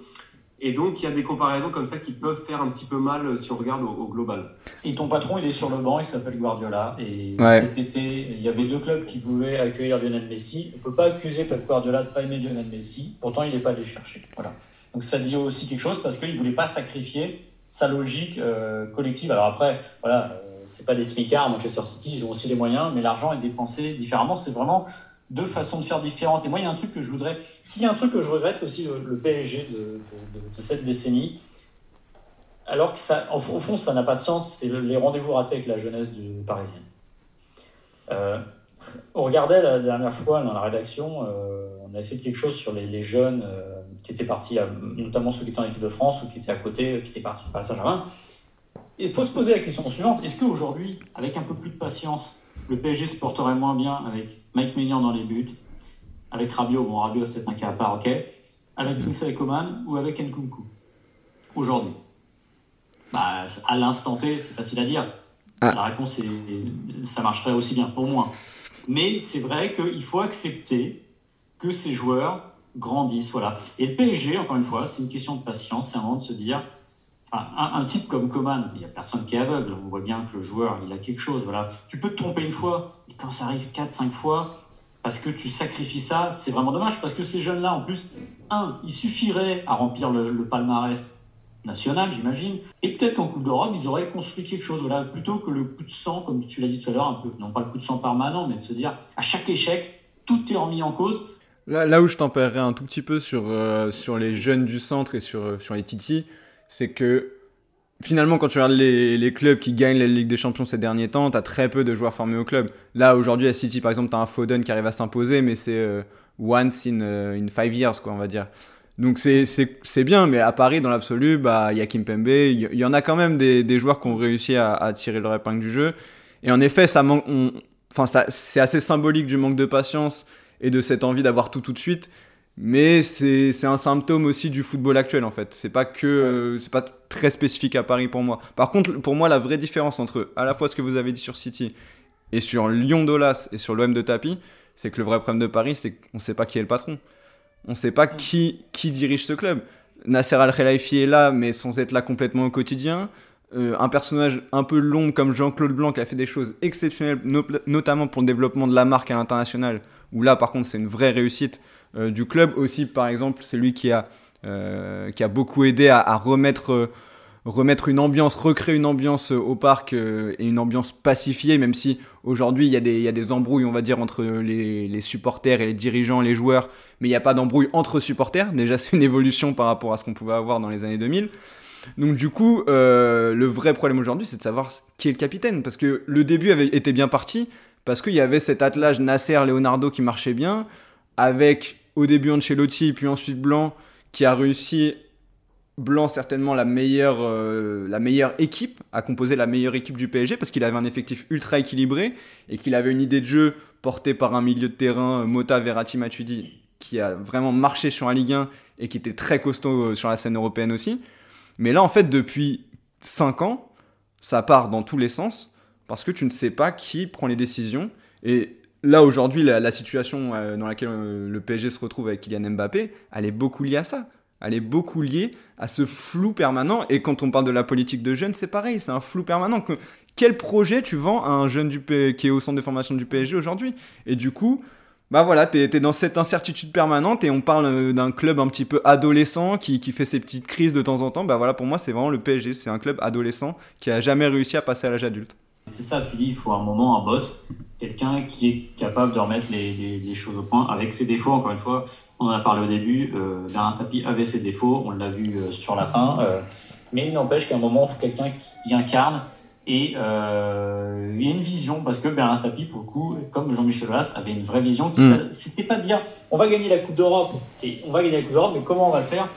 Et donc, il y a des comparaisons comme ça qui peuvent faire un petit peu mal euh, si on regarde au, global. Et ton patron, il est sur le banc, il s'appelle Guardiola. Et cet été, il y avait deux clubs qui pouvaient accueillir Lionel Messi. On ne peut pas accuser Pep Guardiola de ne pas aimer Lionel Messi. Pourtant, il n'est pas allé chercher. Voilà. Donc, ça dit aussi quelque chose parce qu'il ne voulait pas sacrifier sa logique euh, collective. Alors après, voilà, euh, c'est pas des smicards, Manchester City, ils ont aussi les moyens, mais l'argent est dépensé différemment. C'est vraiment deux façons de faire différentes. Et moi, il y a un truc que je voudrais. S'il y a un truc que je regrette aussi, le, PSG de, cette décennie, alors que au fond, ça n'a pas de sens, c'est les rendez-vous ratés avec la jeunesse parisienne. Euh, on regardait la dernière fois dans la rédaction, euh, on avait fait quelque chose sur les, jeunes euh, qui étaient partis, notamment ceux qui étaient en équipe de France ou qui étaient à côté, qui étaient partis à Saint-Germain. Il faut se poser la question suivante est-ce qu'aujourd'hui, avec un peu plus de patience, le PSG se porterait moins bien avec Mike Maignan dans les buts, avec Rabiot, bon Rabiot c'est peut-être un cas à part, ok, avec Kingsley Coman ou avec Nkunku aujourd'hui bah, À l'instant T, c'est facile à dire. Ah. La réponse est ça marcherait aussi bien, pour moi. Mais c'est vrai qu'il faut accepter que ces joueurs grandissent. Voilà. Et le PSG, encore une fois, c'est une question de patience, c'est un moment de se dire un, type comme Coman, il n'y a personne qui est aveugle. On voit bien que le joueur, il a quelque chose. Voilà. Tu peux te tromper une fois, et quand ça arrive 4-5 fois, parce que tu sacrifies ça, c'est vraiment dommage. Parce que ces jeunes-là, en plus, un, il suffirait à remplir le, palmarès national, j'imagine. Et peut-être qu'en Coupe d'Europe, ils auraient construit quelque chose. Voilà, plutôt que le coup de sang, comme tu l'as dit tout à l'heure, un peu, non pas le coup de sang permanent, mais de se dire, à chaque échec, tout est remis en cause. Là, où je tempérerais un tout petit peu sur, euh, sur les jeunes du centre et sur, sur les Titi, c'est que finalement, quand tu regardes les, clubs qui gagnent la Ligue des Champions ces derniers temps, tu as très peu de joueurs formés au club. Là, aujourd'hui, à City, par exemple, tu as un Foden qui arrive à s'imposer, mais c'est euh, once in, uh, in five years, quoi, on va dire. Donc c'est bien, mais à Paris, dans l'absolu, bah, il y a Kimpembe, il y, en a quand même des, des joueurs qui ont réussi à, à, tirer leur épingle du jeu. Et en effet, ça manque, enfin, c'est assez symbolique du manque de patience et de cette envie d'avoir tout tout de suite mais c'est un symptôme aussi du football actuel en fait. C'est pas que euh, c'est pas très spécifique à Paris pour moi. Par contre, pour moi, la vraie différence entre à la fois ce que vous avez dit sur City et sur Lyon d'Olas et sur l'OM de Tapi, c'est que le vrai problème de Paris, c'est qu'on sait pas qui est le patron. On ne sait pas qui, qui dirige ce club. Nasser Al-Khelaifi est là, mais sans être là complètement au quotidien. Euh, un personnage un peu long comme Jean-Claude Blanc qui a fait des choses exceptionnelles, notamment pour le développement de la marque à l'international, où là par contre c'est une vraie réussite du club. Aussi par exemple, c'est lui qui a, euh, qui a beaucoup aidé à, remettre, remettre une ambiance, recréer une ambiance au parc et une ambiance pacifiée, même si aujourd'hui il y, a des, embrouilles on va dire entre les, les supporters et les dirigeants, les joueurs, mais il n'y a pas d'embrouille entre supporters. Déjà c'est une évolution par rapport à ce qu'on pouvait avoir dans les années 2000. Donc du coup, euh, le vrai problème aujourd'hui, c'est de savoir qui est le capitaine. Parce que le début avait été bien parti, parce qu'il y avait cet attelage Nasser-Leonardo qui marchait bien, avec au début Ancelotti, puis ensuite Blanc, qui a réussi, Blanc certainement la meilleure, euh, la meilleure équipe, à composer la meilleure équipe du PSG, parce qu'il avait un effectif ultra équilibré, et qu'il avait une idée de jeu portée par un milieu de terrain, Mota, Verratti, Matuidi, qui a vraiment marché sur la Ligue 1, et qui était très costaud euh, sur la scène européenne aussi. Mais là, en fait, depuis 5 ans, ça part dans tous les sens parce que tu ne sais pas qui prend les décisions. Et là, aujourd'hui, la, situation euh, dans laquelle euh, le PSG se retrouve avec Kylian Mbappé, elle est beaucoup liée à ça. Elle est beaucoup liée à ce flou permanent. Et quand on parle de la politique de jeunes, c'est pareil, c'est un flou permanent. Quel projet tu vends à un jeune du qui est au centre de formation du PSG aujourd'hui? Et du coup, bah voilà, t'es es dans cette incertitude permanente et on parle euh, d'un club un petit peu adolescent qui, qui, fait ses petites crises de temps en temps. Bah voilà, pour moi, c'est vraiment le PSG. C'est un club adolescent qui a jamais réussi à passer à l'âge adulte. C'est ça, tu dis, il faut un moment un boss, quelqu'un qui est capable de remettre les, les, choses au point avec ses défauts. Encore une fois, on en a parlé au début, euh, Bernard Tapie avait ses défauts, on l'a vu euh, sur la fin. Euh, mais il n'empêche qu'à un moment, il faut quelqu'un qui incarne et euh, il y a une vision, parce que Bernard Tapie, pour le coup, comme Jean-Michel Aulas, avait une vraie vision. Mm. C'était pas de dire on va gagner la Coupe d'Europe, c'est on va gagner la Coupe d'Europe, mais comment on va le faire?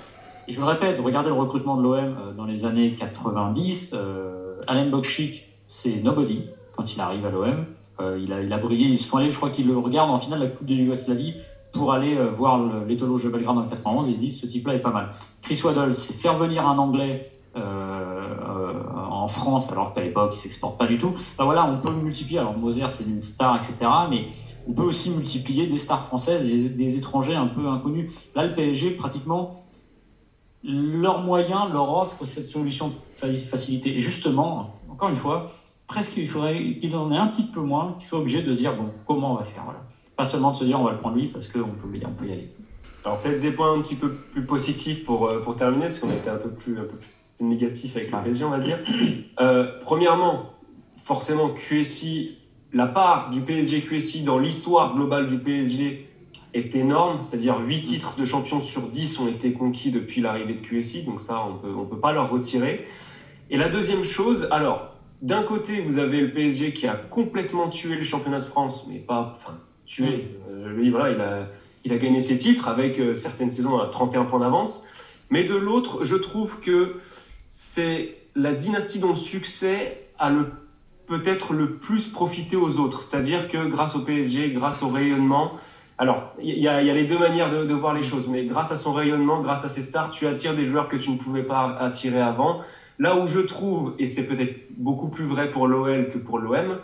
Et je le répète, regardez le recrutement de l'OM dans les années 90. Euh, Alain Bokchik, c'est nobody quand il arrive à l'OM. Euh, il, a, il brillé, ils se font aller, je crois qu'il le regarde en finale de la Coupe de Yougoslavie pour aller euh, voir l'Étolo de Belgrade en 91 et ils se disent ce type-là est pas mal. Chris Waddle, c'est faire venir un Anglais euh, en France, alors qu'à l'époque, il s'exporte pas du tout. Enfin voilà, on peut multiplier. Alors Moser, c'est une star, etc. Mais on peut aussi multiplier des stars françaises, des, des étrangers un peu inconnus. Là, le PSG, pratiquement, leurs moyens leur offrent cette solution de facilité. Et justement, encore une fois, presque il faudrait qu'il en ait un petit peu moins, qu'il soit obligé de se dire bon, comment on va faire. Voilà. Pas seulement de se dire on va le prendre lui parce qu'on peut, on peut y aller. Alors peut-être des points un petit peu plus positifs pour, euh, pour terminer, parce qu'on a été un peu plus, un peu plus négatif avec le PSG, on va dire. Euh, premièrement, forcément, QSI, la part du PSG QSI dans l'histoire globale du PSG est énorme, c'est-à-dire 8 titres de champion sur 10 ont été conquis depuis l'arrivée de QSI, donc ça, on peut, ne peut pas leur retirer. Et la deuxième chose, alors, d'un côté, vous avez le PSG qui a complètement tué le championnat de France, mais pas, enfin, tué. Euh, lui, voilà, il a, il a gagné ses titres avec euh, certaines saisons à 31 points d'avance. Mais de l'autre, je trouve que c'est la dynastie dont le succès a le peut-être le plus profité aux autres. C'est-à-dire que grâce au PSG, grâce au rayonnement, alors il y, a les deux manières de, voir les choses, mais grâce à son rayonnement, grâce à ses stars, tu attires des joueurs que tu ne pouvais pas attirer avant. Là où je trouve, et c'est peut-être beaucoup plus vrai pour l'OL que pour l'OM,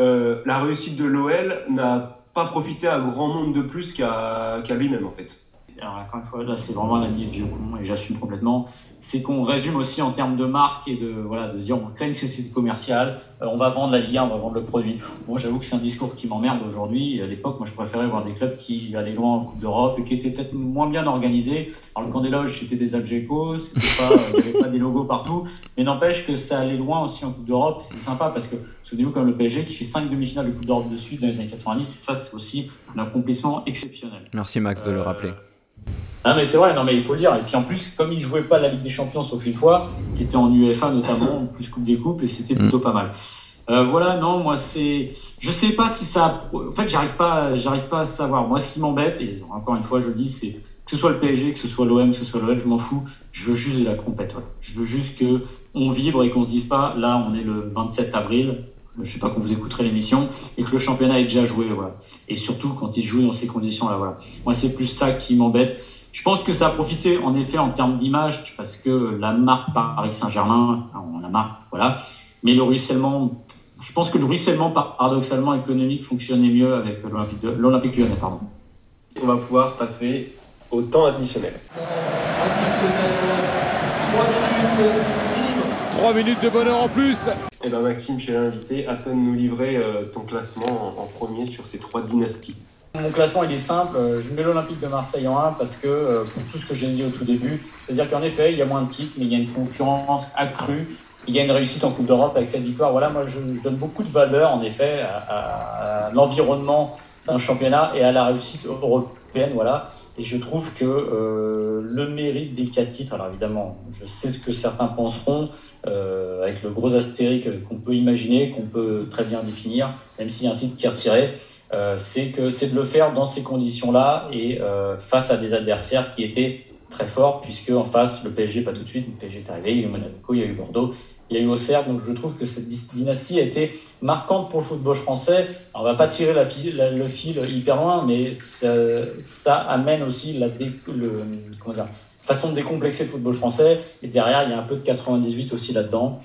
euh, la réussite de l'OL n'a pas profité à grand monde de plus qu'à lui-même en fait alors encore une fois, là c'est vraiment l'ami vieux con et j'assume complètement, c'est qu'on résume aussi en termes de marque et de, voilà, de dire on crée une société commerciale, euh, on va vendre la Ligue 1, on va vendre le produit. Moi j'avoue que c'est un discours qui m'emmerde aujourd'hui. À l'époque, moi je préférais voir des clubs qui allaient loin en Coupe d'Europe et qui étaient peut-être moins bien organisés. Alors le camp des loges c'était des Algeco, c'était pas, euh, il n'y avait pas des logos partout, mais n'empêche que ça allait loin aussi en Coupe d'Europe. C'est sympa parce que souvenez-vous comme le PSG qui fait 5 demi-finales de Coupe d'Europe de suite dans les années 90, et ça c'est aussi un accomplissement exceptionnel. Merci Max de le rappeler. Ah mais c'est vrai, non mais il faut le dire. Et puis en plus, comme il jouait pas la Ligue des Champions sauf une fois, c'était en UEFA notamment, [coughs] plus Coupe des Coupes, et c'était mm. plutôt pas mal. Euh, voilà, non, moi c'est, je sais pas si ça, en fait, j'arrive pas, j'arrive pas à savoir. Moi, ce qui m'embête, et encore une fois, je le dis, c'est que ce soit le PSG, que ce soit l'OM, que ce soit l'OL, je m'en fous. Je veux juste de la compète. Je veux juste que on vibre et qu'on se dise pas, là, on est le 27 avril, je sais pas quand vous écouterez l'émission, et que le championnat est déjà joué, voilà. Et surtout quand il joue dans ces conditions-là, voilà. Moi, c'est plus ça qui m'embête. Je pense que ça a profité en effet en termes d'image parce que la marque Paris Saint-Germain, on la marque, voilà. Mais le ruissellement, je pense que le ruissellement paradoxalement économique fonctionnait mieux avec l'Olympique Lyonnais, pardon. On va pouvoir passer au temps additionnel. Additionnel, 3 minutes. 3 minutes de bonheur en plus Eh bien Maxime, chez l'invité, à toi de nous livrer euh, ton classement en, en premier sur ces trois dynasties. Mon classement il est simple, Euh, je mets l'Olympique de Marseille en 1 parce que euh, pour tout ce que j'ai dit au tout début, c'est-à-dire qu'en effet il y a moins de titres mais il y a une concurrence accrue, il y a une réussite en Coupe d'Europe avec cette victoire. Voilà, moi je, je donne beaucoup de valeur en effet à, à- à l'environnement d'un championnat et à la réussite européenne. Et je trouve que euh, le mérite des quatre titres, alors évidemment, je sais ce que certains penseront, euh, avec le gros astérique qu'on peut imaginer, qu'on peut très bien définir, même s'il y a un titre qui est retiré, euh, c'est que c'est de le faire dans ces conditions-là et face à des adversaires qui étaient très forts, puisque en face, le PSG, pas tout de suite, le PSG est arrivé, il y a eu Monaco, il y a eu Bordeaux, il y a eu Auxerre, donc je trouve que cette dy- dynastie a été marquante pour le football français. Alors, on va pas tirer le fil hyper loin, mais ça, ça amène aussi la dé- le, comment dire, façon de décomplexer le football français. Et derrière, il y a un peu de 98 aussi là-dedans.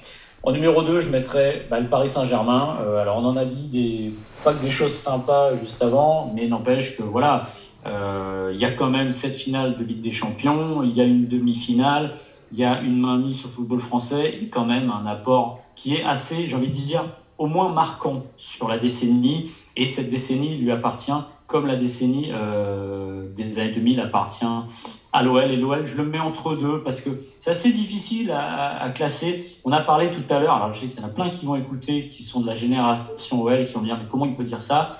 En numéro 2, je mettrais bah, le Paris Saint-Germain. Euh, alors, on en a dit des, pas que des choses sympas juste avant, mais n'empêche que voilà, euh, il y a quand même cette finale de Ligue des Champions, il y a une demi-finale, il y a une mainmise sur le football français et quand même un apport qui est assez, j'ai envie de dire, au moins marquant sur la décennie. Et cette décennie lui appartient comme la décennie euh, des années 2000 appartient à l'OL. Et l'OL, je le mets entre deux parce que c'est assez difficile à, à classer. On a parlé tout à l'heure, alors je sais qu'il y en a plein qui vont écouter, qui sont de la génération OL, qui vont dire mais comment il peut dire ça?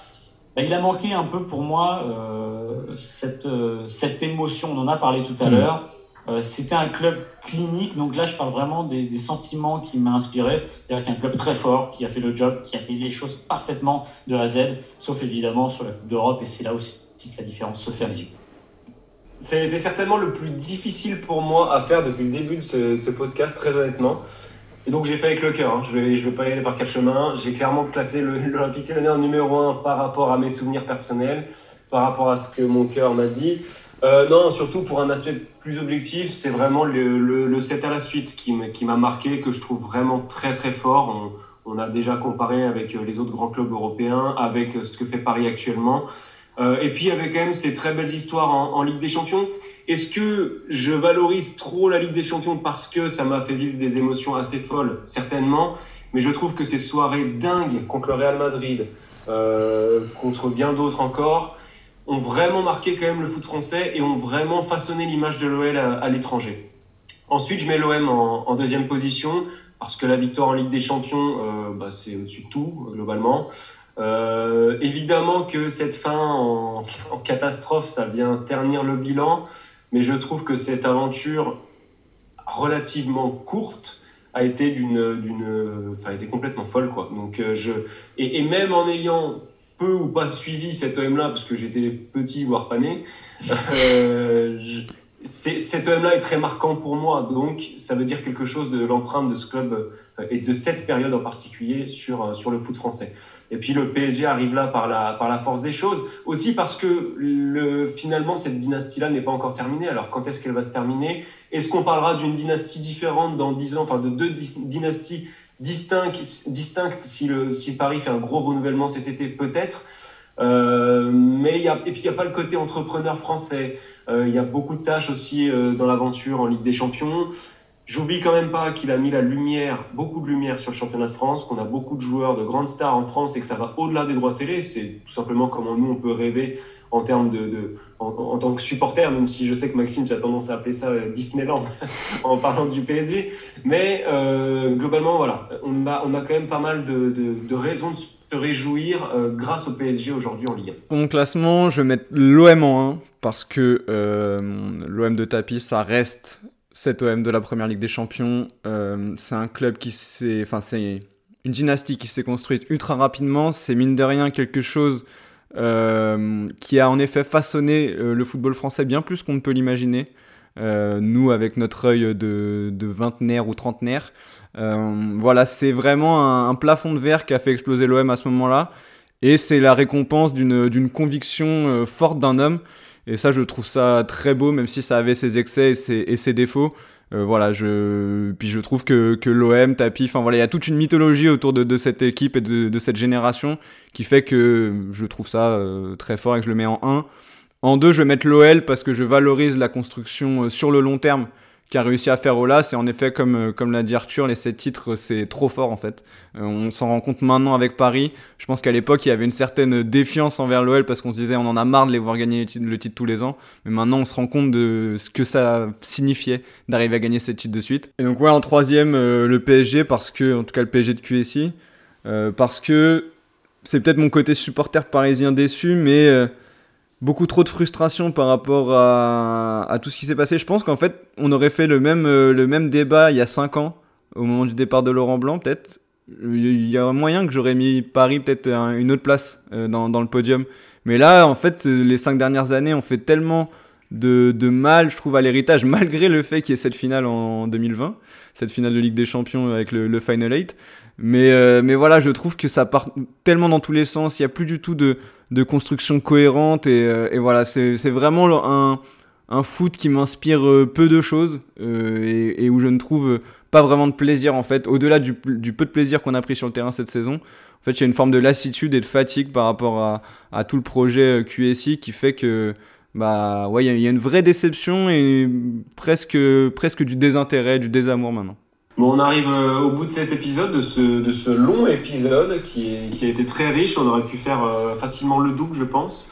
Ben, Il a manqué un peu pour moi euh, cette, euh, cette émotion, on en a parlé tout à Mhm. l'heure. Euh, C'était un club clinique, donc là je parle vraiment des, sentiments qui m'a inspiré. C'est-à-dire qu'un club très fort, qui a fait le job, qui a fait les choses parfaitement de A à Z, sauf évidemment sur la Coupe d'Europe, et c'est là aussi la différence se fait à mes yeux. Ça a été certainement le plus difficile pour moi à faire depuis le début de ce, podcast, très honnêtement. Et donc j'ai fait avec le cœur, hein. je je vais pas y aller par quatre chemins. J'ai clairement classé l'Olympique Lyonnais en numéro un par rapport à mes souvenirs personnels, par rapport à ce que mon cœur m'a dit. Euh, non, surtout pour un aspect plus objectif, c'est vraiment le, le, le 7 à la suite qui m'a marqué, que je trouve vraiment très très fort. On, on a déjà comparé avec les autres grands clubs européens, avec ce que fait Paris actuellement. Euh, et puis avec quand même ces très belles histoires en, en Ligue des Champions. Est-ce que je valorise trop la Ligue des Champions parce que ça m'a fait vivre des émotions assez folles? Certainement. Mais je trouve que ces soirées dingues contre le Real Madrid, euh, contre bien d'autres encore, ont vraiment marqué quand même le foot français et ont vraiment façonné l'image de l'OL à, l'étranger. Ensuite, je mets l'OM en, deuxième position parce que la victoire en Ligue des Champions, euh, bah, c'est au-dessus de tout, globalement. Euh, évidemment que cette fin en, [laughs] catastrophe, ça vient ternir le bilan, mais je trouve que cette aventure relativement courte a été d'une, a été complètement folle, quoi. Donc, euh, je, et même en ayant peu ou pas suivi cet OM-là, parce que j'étais petit, voire pas né, euh, cet OM-là est très marquant pour moi. Donc, ça veut dire quelque chose de l'empreinte de ce club euh, et de cette période en particulier sur, euh, sur le foot français. Et puis, le PSG arrive là par la, par la force des choses. Aussi parce que le, finalement, cette dynastie-là n'est pas encore terminée. Alors, quand est-ce qu'elle va se terminer? Est-ce qu'on parlera d'une dynastie différente dans 10 ans, enfin de deux dynasties distinctes, distinctes si, Paris fait un gros renouvellement cet été Peut-être. Euh, mais et puis il n'y a pas le côté entrepreneur français. Euh, Il y a beaucoup de tâches aussi euh, dans l'aventure en Ligue des Champions. J'oublie quand même pas qu'il a mis la lumière, beaucoup de lumière sur le championnat de France, qu'on a beaucoup de joueurs, de grandes stars en France et que ça va au-delà des droits télé. C'est tout simplement comment nous on peut rêver en termes de, en, tant que supporter, même si je sais que Maxime, tu as tendance à appeler ça euh, Disneyland [laughs] en parlant du PSG. Mais euh, globalement, voilà, on a, on a quand même pas mal de, de, raisons de se réjouir euh, grâce au PSG aujourd'hui en Ligue 1. Pour mon classement, je vais mettre l'OM en 1 parce que l'OM de tapis, ça reste cet OM de la première Ligue des Champions. C'est un club qui s'est. Enfin, c'est une dynastie qui s'est construite ultra rapidement. C'est mine de rien quelque chose euh, qui a en effet façonné euh, le football français bien plus qu'on ne peut l'imaginer. Euh, nous, avec notre œil de, de vingtenaire ou trentenaire. Voilà, c'est vraiment un, plafond de verre qui a fait exploser l'OM à ce moment-là. Et c'est la récompense d'une conviction forte d'un homme. Et ça, je trouve ça très beau, même si ça avait ses excès et ses, et ses défauts. Euh, voilà, je puis je trouve que, que l'OM, Tapi, enfin voilà, il y a toute une mythologie autour de, de cette équipe et de, de cette génération qui fait que je trouve ça euh, très fort et que je le mets en 1. En deux, je vais mettre l'OL parce que je valorise la construction sur le long terme qu'a réussi à faire Ola. C'est en effet, comme, euh, comme l'a dit Arthur, les 7 titres, c'est trop fort en fait. Euh, on s'en rend compte maintenant avec Paris. Je pense qu'à l'époque, il y avait une certaine défiance envers l'OL parce qu'on se disait on en a marre de les voir gagner le titre, tous les ans. Mais maintenant, on se rend compte de ce que ça signifiait d'arriver à gagner 7 titres de suite. Et donc, ouais, en troisième, euh, le PSG, parce que, en tout cas, le PSG de QSI, parce que c'est peut-être mon côté supporter parisien déçu, mais beaucoup trop de frustration par rapport à, tout ce qui s'est passé. Je pense qu'en fait, on aurait fait le même, euh, le même débat il y a 5 ans, au moment du départ de Laurent Blanc, peut-être. Il y a moyen que j'aurais mis Paris peut-être une autre place euh, dans, dans, le podium. Mais là, en fait, les 5 dernières années, on fait tellement de, de mal, je trouve, à l'héritage, malgré le fait qu'il y ait cette finale en 2020, cette finale de Ligue des Champions avec le, le Final 8. Mais, euh, mais voilà, je trouve que ça part tellement dans tous les sens. Il n'y a plus du tout de, de construction cohérente. Et, euh, voilà, c'est vraiment un, un foot qui m'inspire euh, peu de choses et, où je ne trouve pas vraiment de plaisir en fait. Au-delà du, peu de plaisir qu'on a pris sur le terrain cette saison, en fait, il y a une forme de lassitude et de fatigue par rapport à, à tout le projet QSI qui fait que bah ouais, il y, y, a une vraie déception et presque, presque du désintérêt, du désamour maintenant. Bon, on arrive euh, au bout de cet épisode, de ce, de ce long épisode qui, qui, a été très riche. On aurait pu faire euh, facilement le double, je pense.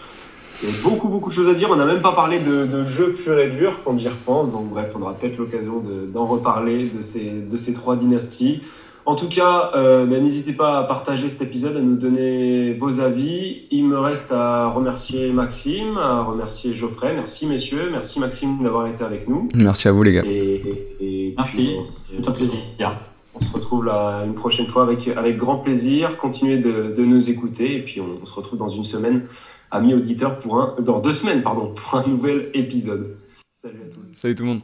Il y a beaucoup, beaucoup de choses à dire. On n'a même pas parlé de, de jeux pur et dur quand j'y repense. Donc, bref, on aura peut-être l'occasion d'en reparler de ces, de ces trois dynasties. En tout cas, euh, ben, n'hésitez pas à partager cet épisode, à nous donner vos avis. Il me reste à remercier Maxime, à remercier Geoffrey. Merci messieurs, merci Maxime d'avoir été avec nous. Merci à vous les gars. Et, merci, c'est un plaisir. On se retrouve là une prochaine fois avec, avec grand plaisir. Continuez de, de nous écouter et puis on, on, se retrouve dans une semaine, amis auditeurs, pour un, dans deux semaines pardon, pour un nouvel épisode. Salut à tous. Salut tout le monde.